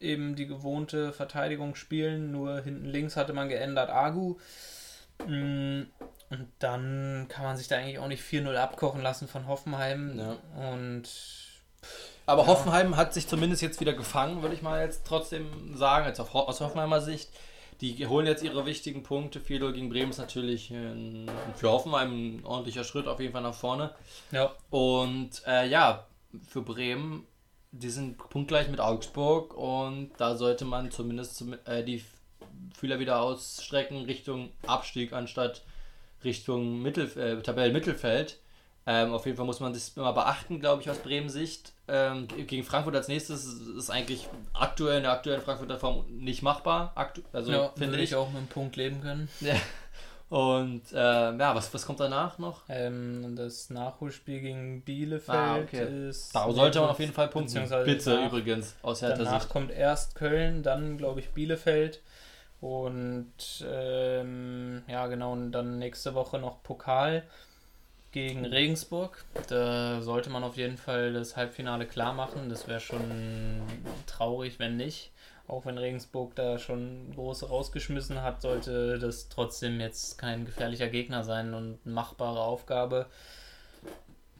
eben die gewohnte Verteidigung spielen, nur hinten links hatte man geändert Agu. Mm, und dann kann man sich da eigentlich auch nicht 4-0 abkochen lassen von Hoffenheim. Ja. Und aber ja. Hoffenheim hat sich zumindest jetzt wieder gefangen, würde ich mal jetzt trotzdem sagen, jetzt auf, aus Hoffenheimer Sicht. Die holen jetzt ihre wichtigen Punkte. 4 gegen Bremen ist natürlich ein, für Hoffenheim ein ordentlicher Schritt auf jeden Fall nach vorne. Ja. Und äh, ja, für Bremen, die sind punktgleich mit Augsburg und da sollte man zumindest zum, äh, die Fühler wieder ausstrecken Richtung Abstieg anstatt Richtung Mittel, äh, Tabellenmittelfeld. Ähm, auf jeden Fall muss man das immer beachten, glaube ich, aus Bremen Sicht. Ähm, gegen Frankfurt als nächstes ist eigentlich aktuell in der aktuellen Frankfurter Form nicht machbar. Aktu also ja, finde ich. auch mit einem Punkt leben können. Ja. Und äh, ja, was, was kommt danach noch? Ähm, das Nachholspiel gegen Bielefeld ah, okay. ist. Da sollte man auf jeden Fall punkten. Bitte danach, übrigens, aus Hertha Danach Sicht. kommt erst Köln, dann glaube ich Bielefeld. Und ähm, ja, genau, und dann nächste Woche noch Pokal gegen Regensburg. Da sollte man auf jeden Fall das Halbfinale klar machen. Das wäre schon traurig, wenn nicht. Auch wenn Regensburg da schon große rausgeschmissen hat, sollte das trotzdem jetzt kein gefährlicher Gegner sein und machbare Aufgabe.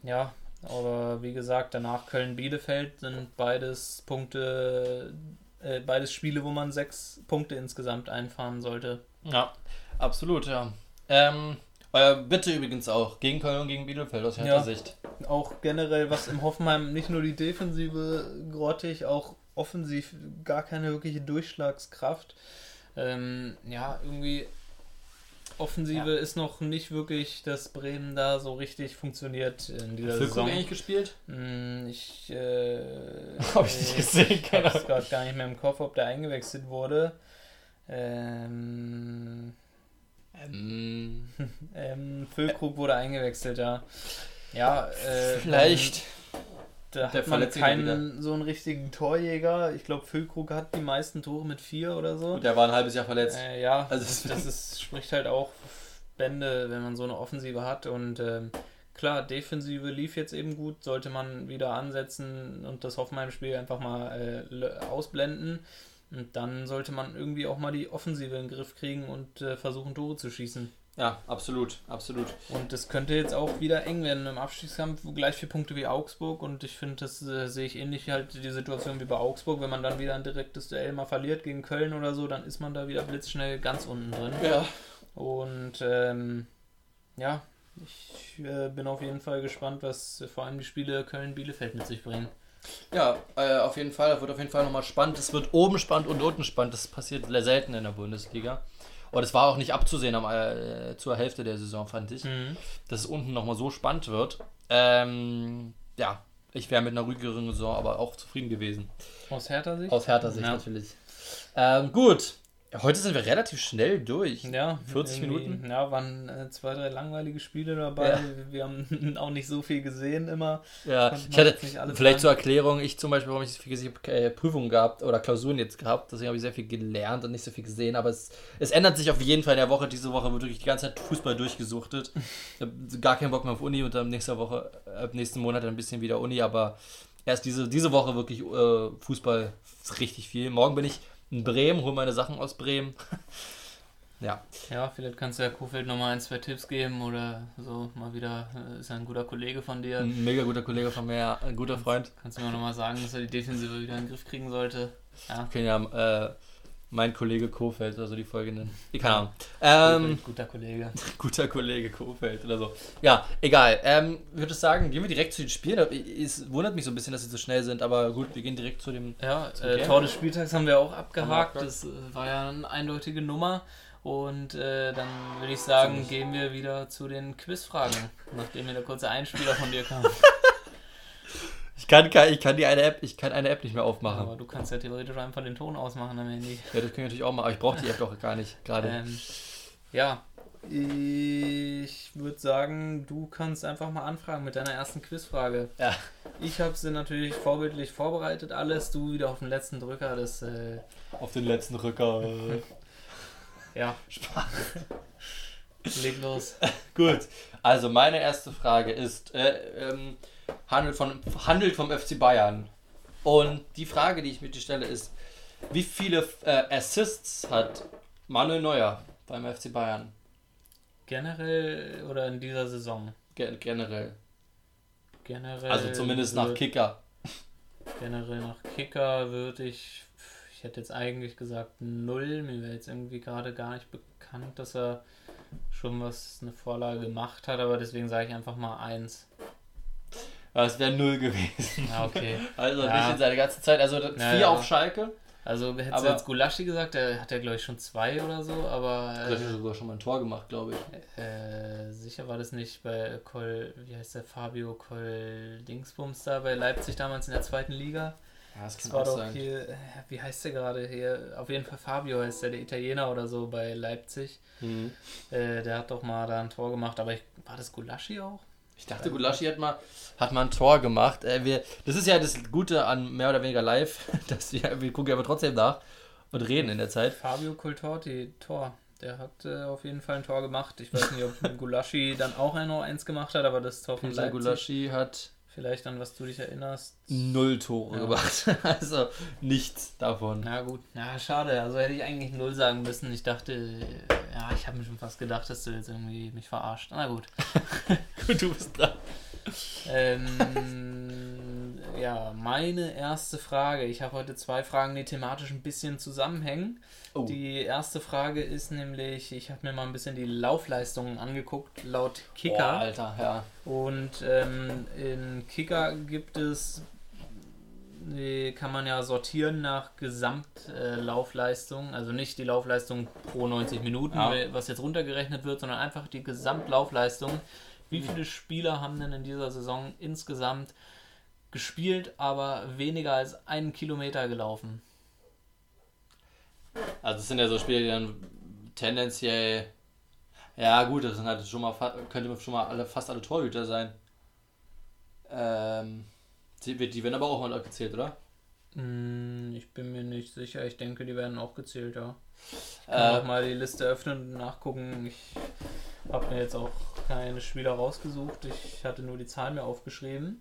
Ja, aber wie gesagt, danach Köln-Bielefeld sind beides Punkte, äh, beides Spiele, wo man sechs Punkte insgesamt einfahren sollte. Ja, absolut, ja. Ähm, euer Bitte übrigens auch. Gegen Köln und gegen Bielefeld aus Hertha ja, Sicht. Auch generell, was im Hoffenheim nicht nur die Defensive grottig, auch offensiv gar keine wirkliche Durchschlagskraft. Ähm, ja, irgendwie Offensive ja. ist noch nicht wirklich, dass Bremen da so richtig funktioniert in dieser Füllkrug Saison. eigentlich gespielt? Hm, ich äh, habe ich nicht gesehen, ich habe es gerade gar nicht mehr im Kopf, ob der eingewechselt wurde. Ähm, ähm, ähm, Füllkrug wurde eingewechselt, ja. Ja, äh, vielleicht. Da hat man keinen so einen richtigen Torjäger. Ich glaube, Füllkrug hat die meisten Tore mit vier oder so. Und der war ein halbes Jahr verletzt. Äh, ja, also das, das ist, spricht halt auch Bände, wenn man so eine Offensive hat. Und ähm, klar, Defensive lief jetzt eben gut. Sollte man wieder ansetzen und das Hoffenheim-Spiel einfach mal äh, ausblenden. Und dann sollte man irgendwie auch mal die Offensive in den Griff kriegen und äh, versuchen, Tore zu schießen. Ja, absolut, absolut. Und es könnte jetzt auch wieder eng werden im Abstiegskampf, gleich vier Punkte wie Augsburg. Und ich finde, das äh, sehe ich ähnlich halt die Situation wie bei Augsburg. Wenn man dann wieder ein direktes Duell mal verliert gegen Köln oder so, dann ist man da wieder blitzschnell ganz unten drin. Ja. Und ähm, ja, ich äh, bin auf jeden Fall gespannt, was vor allem die Spiele Köln-Bielefeld mit sich bringen. Ja, äh, auf jeden Fall. Wird auf jeden Fall nochmal spannend. Es wird oben spannend und unten spannend. Das passiert selten in der Bundesliga. Und es war auch nicht abzusehen am, äh, zur Hälfte der Saison, fand ich, mhm. dass es unten nochmal so spannend wird. Ähm, ja, ich wäre mit einer ruhigeren Saison aber auch zufrieden gewesen. Aus härter Sicht? Aus härter Sicht ja. natürlich. Ähm, gut, Heute sind wir relativ schnell durch. Ja, 40 irgendwie- Minuten? Ja, waren äh, zwei, drei langweilige Spiele dabei. Ja. Wir haben auch nicht so viel gesehen immer. Ja, ich hatte vielleicht zur sagen. Erklärung, ich zum Beispiel, warum ich so viel gesehen habe, äh, Prüfungen gehabt oder Klausuren jetzt gehabt, deswegen habe ich sehr viel gelernt und nicht so viel gesehen, aber es, es ändert sich auf jeden Fall in der Woche. Diese Woche wird wirklich die ganze Zeit Fußball durchgesuchtet. Ich habe gar keinen Bock mehr auf Uni und dann nächste Woche, ab nächsten Monat ein bisschen wieder Uni, aber erst diese, diese Woche wirklich äh, Fußball richtig viel. Morgen bin ich in Bremen, hole meine Sachen aus Bremen. ja, Ja, vielleicht kannst du ja Kofeld nochmal ein, zwei Tipps geben oder so mal wieder. äh, Ist ja ein guter Kollege von dir. ein mega guter Kollege von mir, ein guter Freund. Kannst du mir nochmal sagen, dass er die Defensive wieder in den Griff kriegen sollte? Ja, kann ja äh, mein Kollege Kofeld oder so die Folge nennen. Ich keine Ahnung. Ähm, guter Kollege. guter Kollege Kofeld oder so. Ja, egal. Ähm, würde ich sagen, gehen wir direkt zu den Spielen. Es wundert mich so ein bisschen, dass sie so schnell sind, aber gut, wir gehen direkt zu dem. Ja, äh? Tor des Spieltags haben wir auch abgehakt. Das äh, war ja eine eindeutige Nummer. Und äh, dann würde ich sagen, gehen wir wieder zu den Quizfragen, nachdem hier der kurze Einspieler von dir kam. Ich kann, ich kann die eine App, ich kann eine App nicht mehr aufmachen. Aber du kannst ja theoretisch einfach den Ton ausmachen am Handy. Ja, das kann ich natürlich auch machen, aber ich brauche die App doch gar nicht gerade. Ähm, ja, ich würde sagen, du kannst einfach mal anfragen mit deiner ersten Quizfrage. Ja. Ich habe sie natürlich vorbildlich vorbereitet, alles. Du wieder auf den letzten Drücker. Das, äh, Auf den letzten Rücker. ja, Spaß. leg los. Gut, also meine erste Frage ist, äh, ähm, handelt, von, handelt vom FC Bayern. Und die Frage, die ich mit dir stelle, ist, wie viele äh, Assists hat Manuel Neuer beim FC Bayern? Generell oder in dieser Saison? Ge generell. Generell. Also zumindest nach Kicker. Generell nach Kicker würde ich. Ich hätte jetzt eigentlich gesagt null. Mir wäre jetzt irgendwie gerade gar nicht bekannt, dass er schon was eine Vorlage gemacht hat, aber deswegen sage ich einfach mal eins. Das wäre null gewesen. Ja, okay. Also Ja. nicht in seiner ganzen Zeit. Also vier Ja, ja. auf Schalke. Also hättest Aber- du jetzt Gulaschi gesagt, der hat ja glaube ich schon zwei oder so, aber Das hat sogar schon mal ein Tor gemacht, glaube ich. äh, äh, sicher war das nicht bei Col, wie heißt der Fabio Col Dingsbums da bei Leipzig damals in der zweiten Liga. Ja, das Das war doch hier, äh, wie heißt der gerade hier? Auf jeden Fall Fabio heißt der, der Italiener oder so bei Leipzig. Mhm. Äh, der hat doch mal da ein Tor gemacht, aber ich, war das Gulaschi auch? Ich dachte, Gulaschi hat mal, hat mal ein Tor gemacht. Äh, wir, das ist ja das Gute an mehr oder weniger live, dass wir, wir gucken aber trotzdem nach und reden in der Zeit. Fabio Coltorti, Tor. Der hat äh, auf jeden Fall ein Tor gemacht. Ich weiß nicht, ob Gulaschi dann auch ein noch eins gemacht hat, aber das Tor von Leipzig, Gulaschi hat vielleicht an was du dich erinnerst. null Tore Ja. gemacht. Also nichts davon. Na gut, na schade. Also hätte ich eigentlich null sagen müssen. Ich dachte, äh, ja, ich habe mir schon fast gedacht, dass du jetzt irgendwie mich verarscht. Na gut. Gut, du bist dran. Ähm, ja, meine erste Frage. Ich habe heute zwei Fragen, die thematisch ein bisschen zusammenhängen. Oh. Die erste Frage ist nämlich, ich habe mir mal ein bisschen die Laufleistungen angeguckt, laut Boah, Kicker. Alter, ja. Und ähm, in Kicker gibt es, kann man ja sortieren nach Gesamtlaufleistung. also nicht die Laufleistung pro 90 Minuten, Ja. was jetzt runtergerechnet wird, sondern einfach die Gesamtlaufleistung. Wie viele Spieler haben denn in dieser Saison insgesamt gespielt, aber weniger als einen Kilometer gelaufen? Also es sind ja so Spiele, die dann tendenziell. Ja gut, das sind halt schon mal könnte schon mal alle, fast alle Torhüter sein. Ähm, die, die werden aber auch mal gezählt, oder? Hm, ich bin mir nicht sicher. Ich denke, die werden auch gezählt, ja. Ich kann auch Äh, mal die Liste öffnen und nachgucken. Ich habe mir jetzt auch keine Spieler rausgesucht. Ich hatte nur die Zahlen mir aufgeschrieben.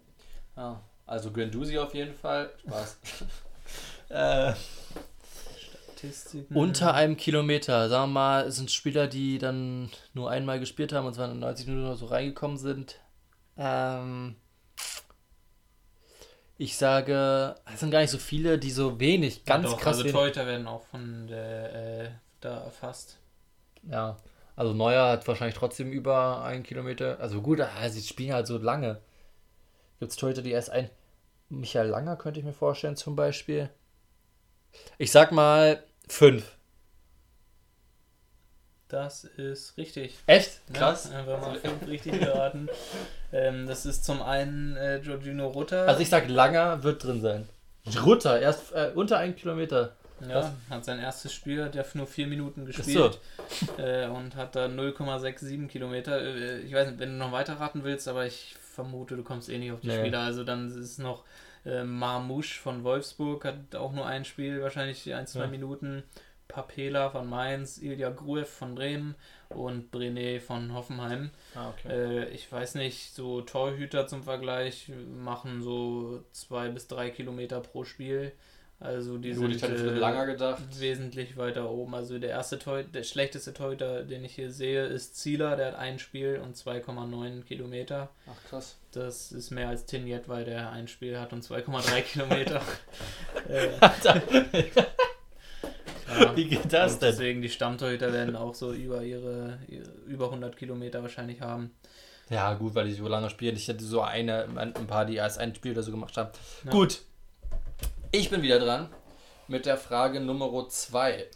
ja, also Guendouzi auf jeden Fall. Spaß. äh, Statistiken. unter einem Kilometer, sagen wir mal, es sind Spieler, die dann nur einmal gespielt haben und zwar in 90 Minuten oder so reingekommen sind. Ähm, ich sage, es sind gar nicht so viele, die so wenig, ganz Doch, krass Also. Torhüter werden auch von der, äh, da erfasst. Ja, also Neuer hat wahrscheinlich trotzdem über einen Kilometer. Also gut, ah, sie spielen halt so lange. Gibt es Torhüter, die erst ein. Michael Langer könnte ich mir vorstellen, zum Beispiel. Ich sag mal fünf. Das ist richtig. Echt? Ja, Krass. einfach mal fünf richtig geraten. ähm, das ist zum einen äh, Giorgino Rutter. Also ich sag, Langer wird drin sein. Rutter, erst äh, unter einen Kilometer. Ja, hat sein erstes Spiel, hat ja nur vier Minuten gespielt äh, und hat da 0,67 Kilometer. Äh, ich weiß nicht, wenn du noch weiter raten willst, aber ich vermute, du kommst eh nicht auf die Nee. Spieler. Also dann ist noch äh, Marmouche von Wolfsburg, hat auch nur ein Spiel, wahrscheinlich ein, zwei Ja. Minuten. Papela von Mainz, Ilja Gruev von Bremen und Brené von Hoffenheim. Ah, okay. Äh, ich weiß nicht, so Torhüter zum Vergleich machen so zwei bis drei Kilometer pro Spiel. Also die Gut, sind äh, wesentlich weiter oben. Also der erste Tor, der schlechteste Torhüter, den ich hier sehe, ist Zieler, der hat ein Spiel und 2,9 Kilometer. Ach krass. Das ist mehr als Tinjet, weil der ein Spiel hat und 2,3 Kilometer. äh, ja. Wie geht das Und denn? deswegen die Stammtorhüter werden auch so über ihre, ihre über 100 Kilometer wahrscheinlich haben. Ja, gut, weil ich so lange spiele. Ich hatte so eine, ein ein paar, die erst ein Spiel oder so gemacht haben. Ja. Gut. Ich bin wieder dran mit der Frage Nummer 2.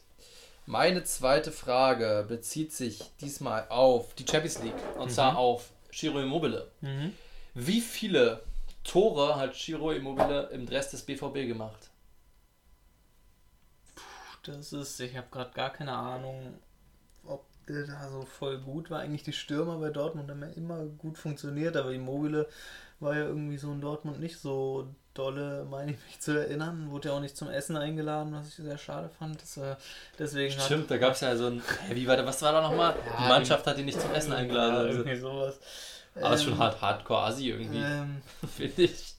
Meine zweite Frage bezieht sich diesmal auf die Champions League. Und zwar Mhm. auf Ciro Immobile. Mhm. Wie viele Tore hat Ciro Immobile im Dress des BVB gemacht? Das ist, ich habe gerade gar keine Ahnung, ob der da so voll gut war. Eigentlich die Stürmer bei Dortmund haben ja immer gut funktioniert, aber Immobile war ja irgendwie so in Dortmund nicht so dolle, meine ich mich zu erinnern. Wurde ja auch nicht zum Essen eingeladen, was ich sehr schade fand. Das, äh, deswegen hat- Stimmt, da gab es ja so ein. Hä, wie war das? Was war da nochmal? Ja, die Mannschaft hat ihn nicht zum Essen eingeladen. Ja, Also. irgendwie sowas. Aber ist schon Ähm, hart, hardcore Assi irgendwie, Ähm, finde ich.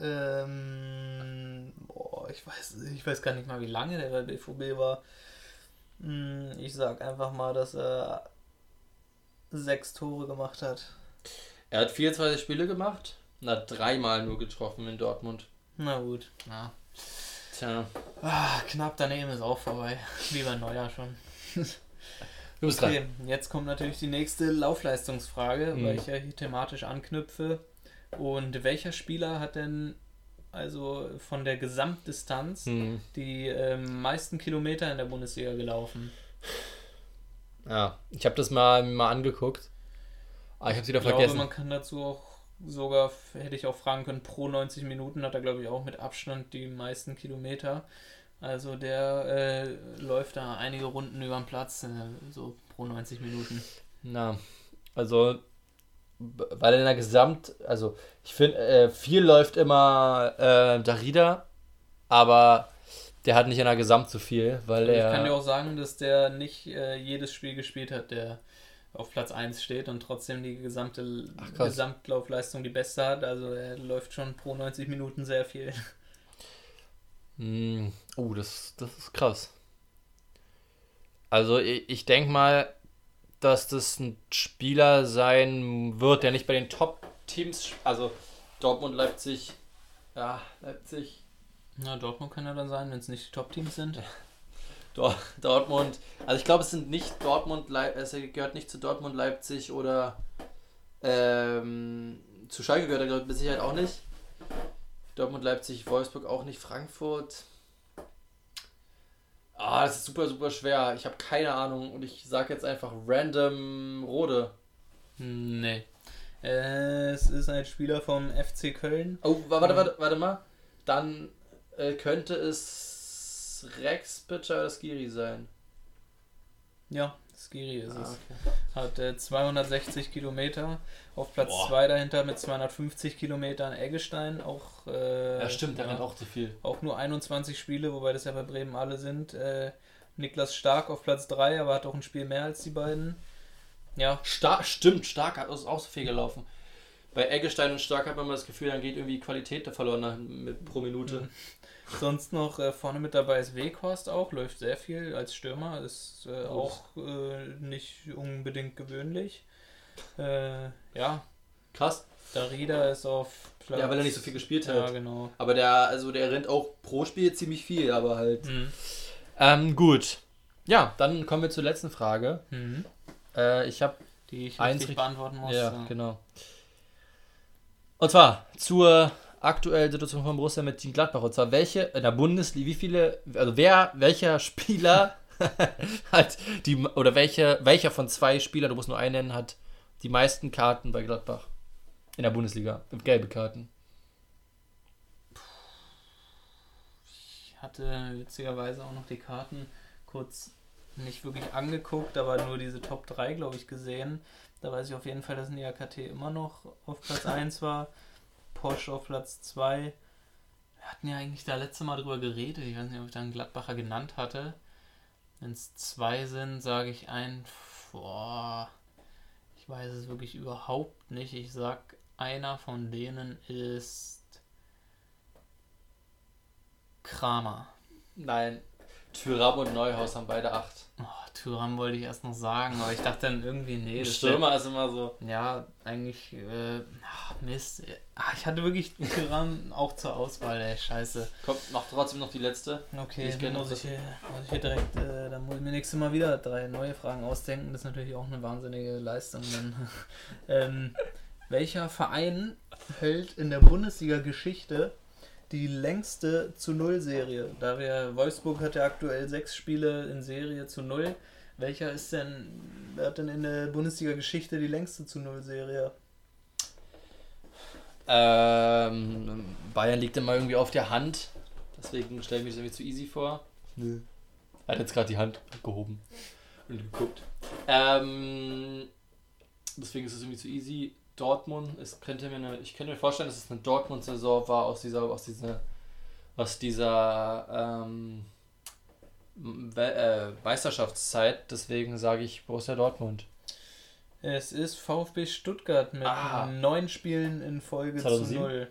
Ähm, boah, ich weiß, ich weiß gar nicht mal, wie lange der bei BVB war. Hm, Ich sag einfach mal, dass er sechs Tore gemacht hat. Er hat 24 Spiele gemacht und hat dreimal nur getroffen in Dortmund. Na gut. Ja. Tja, Ah, knapp daneben ist auch vorbei. Wie bei Neujahr schon. du bist dran. Okay, jetzt kommt natürlich die nächste Laufleistungsfrage, Mhm. weil ich ja hier thematisch anknüpfe. Und welcher Spieler hat denn also von der Gesamtdistanz Hm. die ähm, meisten Kilometer in der Bundesliga gelaufen? Ja, ich habe das mal, mal angeguckt. Aber ich habe es wieder Ich glaube, vergessen. man kann dazu auch sogar, hätte ich auch fragen können, pro 90 Minuten hat er, glaube ich, auch mit Abstand die meisten Kilometer. Also der äh, läuft da einige Runden über den Platz, äh, so pro 90 Minuten. Na, also, weil in der Gesamt, also ich finde, äh, viel läuft immer äh, Darida, aber der hat nicht in der Gesamt so viel, weil Also ich er. kann dir auch sagen, dass der nicht äh, jedes Spiel gespielt hat, der auf Platz 1 steht und trotzdem die gesamte Ach. Gesamtlaufleistung die beste hat. Also er läuft schon pro 90 Minuten sehr viel. Hm, Oh, das, das ist krass. Also ich, ich denke mal, dass das ein Spieler sein wird, der nicht bei den Top-Teams, also Dortmund, Leipzig, ja, Leipzig, Na, Dortmund kann er dann sein, wenn es nicht die Top-Teams sind. Dor Dortmund, also ich glaube, es sind nicht Dortmund, es gehört nicht zu Dortmund, Leipzig oder ähm, zu Schalke gehört er ich, mit Sicherheit auch nicht. Dortmund, Leipzig, Wolfsburg auch nicht, Frankfurt. Ah, das ist super, super schwer. Ich habe keine Ahnung und ich sage jetzt einfach random Rode. Nee. Es ist ein Spieler vom FC Köln. Oh, wa- warte, warte, warte mal. Dann äh, könnte es Rex Pitcher oder Skiri sein. Ja, Skiri ist Ah, es. okay. Hat äh, 260 Kilometer. Auf Platz Boah. 2 dahinter mit 250 Kilometern Eggestein. Auch, äh, Ja, stimmt, der ja, rennt auch zu viel. auch nur 21 Spiele, wobei das ja bei Bremen alle sind. Äh, Niklas Stark auf Platz 3, aber hat auch ein Spiel mehr als die beiden. Ja, Stark, stimmt, Stark hat auch so viel gelaufen. Bei Eggestein und Stark hat man immer das Gefühl, dann geht irgendwie Qualität da verloren mit, pro Minute. Mhm. Sonst noch äh, vorne mit dabei ist Weghorst auch, läuft sehr viel als Stürmer, ist äh, auch äh, nicht unbedingt gewöhnlich. Äh, ja, Krass. Darida ist auf Platz. Ja, weil er nicht so viel gespielt Ja, hat. genau. Aber der, also der rennt auch pro Spiel ziemlich viel, aber halt. Mhm. Ähm, gut. Ja, dann kommen wir zur letzten Frage. Mhm. Äh, ich habe Die ich Eins beantworten muss. Ja, genau. Und zwar zur aktuellen Situation von Borussia mit Team Gladbach. Und zwar welche in der Bundesliga, wie viele, also wer, welcher Spieler hat die, oder welche, welcher von zwei Spielern, du musst nur einen nennen, hat die meisten Karten bei Gladbach in der Bundesliga, gelbe Karten. hatte witzigerweise auch noch die Karten kurz nicht wirklich angeguckt, aber nur diese Top 3, glaube ich, gesehen. Da weiß ich auf jeden Fall, dass NIAKT immer noch auf Platz 1 war. Porsche auf Platz 2. Wir hatten ja eigentlich da letzte Mal drüber geredet. Ich weiß nicht, ob ich da einen Gladbacher genannt hatte. Wenn es zwei sind, sage ich ein. Boah, ich weiß es wirklich überhaupt nicht. Ich sag, einer von denen ist Kramer. Nein. Tyram und Neuhaus haben beide acht. Oh, Tyram wollte ich erst noch sagen, aber ich dachte dann irgendwie, nee. Das Stürmer ist immer so. Ja, eigentlich, äh, ach, Mist. Ach, ich hatte wirklich Tyram auch zur Auswahl, ey, scheiße. Kommt noch trotzdem noch die letzte. Okay, Ich dann muss ich, hier, muss ich hier direkt, äh, dann muss ich mir nächstes Mal wieder drei neue Fragen ausdenken. Das ist natürlich auch eine wahnsinnige Leistung. Dann. ähm, welcher Verein hält in der Bundesliga-Geschichte die längste zu Null-Serie? Da wir Wolfsburg hat ja aktuell sechs Spiele in Serie zu Null. Welcher ist denn, wer hat denn in der Bundesliga-Geschichte die längste zu Null-Serie? Ähm, Bayern liegt immer irgendwie auf der Hand. Deswegen stelle ich mir das irgendwie zu easy vor. Nö. Er hat jetzt gerade die Hand gehoben und geguckt. Ähm, deswegen ist es irgendwie zu easy. Dortmund, es könnte mir eine, ich könnte mir vorstellen, dass es eine Dortmund-Saison war aus dieser, aus dieser, aus dieser ähm, We äh, Meisterschaftszeit. Deswegen sage ich Borussia Dortmund. Es ist VfB Stuttgart mit Ah. neun Spielen in Folge 2007? zu null.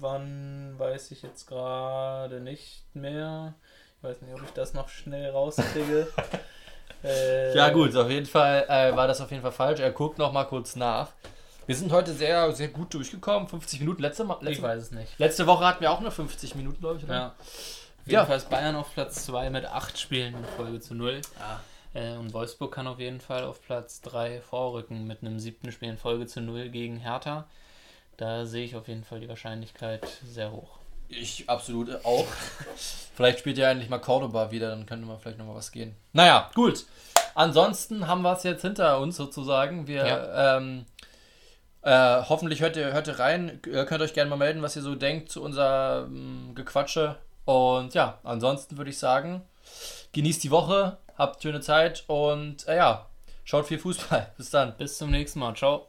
Wann weiß ich jetzt gerade nicht mehr. Ich weiß nicht, ob ich das noch schnell rauskriege. äh, Ja gut, auf jeden Fall äh, war das auf jeden Fall falsch. Er guckt noch mal kurz nach. Wir sind heute sehr, sehr gut durchgekommen. 50 Minuten. Letzte, Mal, Ich letzte, weiß es nicht. letzte Woche hatten wir auch nur 50 Minuten, glaube ich. Oder? Ja. Auf jeden Ja. Bayern auf Platz 2 mit acht Spielen in Folge zu null. Ja. Äh, und Wolfsburg kann auf jeden Fall auf Platz 3 vorrücken mit einem siebten Spiel in Folge zu null gegen Hertha. Da sehe ich auf jeden Fall die Wahrscheinlichkeit sehr hoch. Ich absolut auch. vielleicht spielt ja endlich mal Cordoba wieder, dann könnte man vielleicht noch mal was gehen. Naja, gut. Ansonsten haben wir es jetzt hinter uns sozusagen. Wir Ja. ähm, äh, hoffentlich hört ihr, hört ihr rein. Ihr könnt euch gerne mal melden, was ihr so denkt zu unserem Gequatsche. Und ja, ansonsten würde ich sagen, genießt die Woche, habt schöne Zeit und äh, ja, schaut viel Fußball. Bis dann. Bis zum nächsten Mal. Ciao.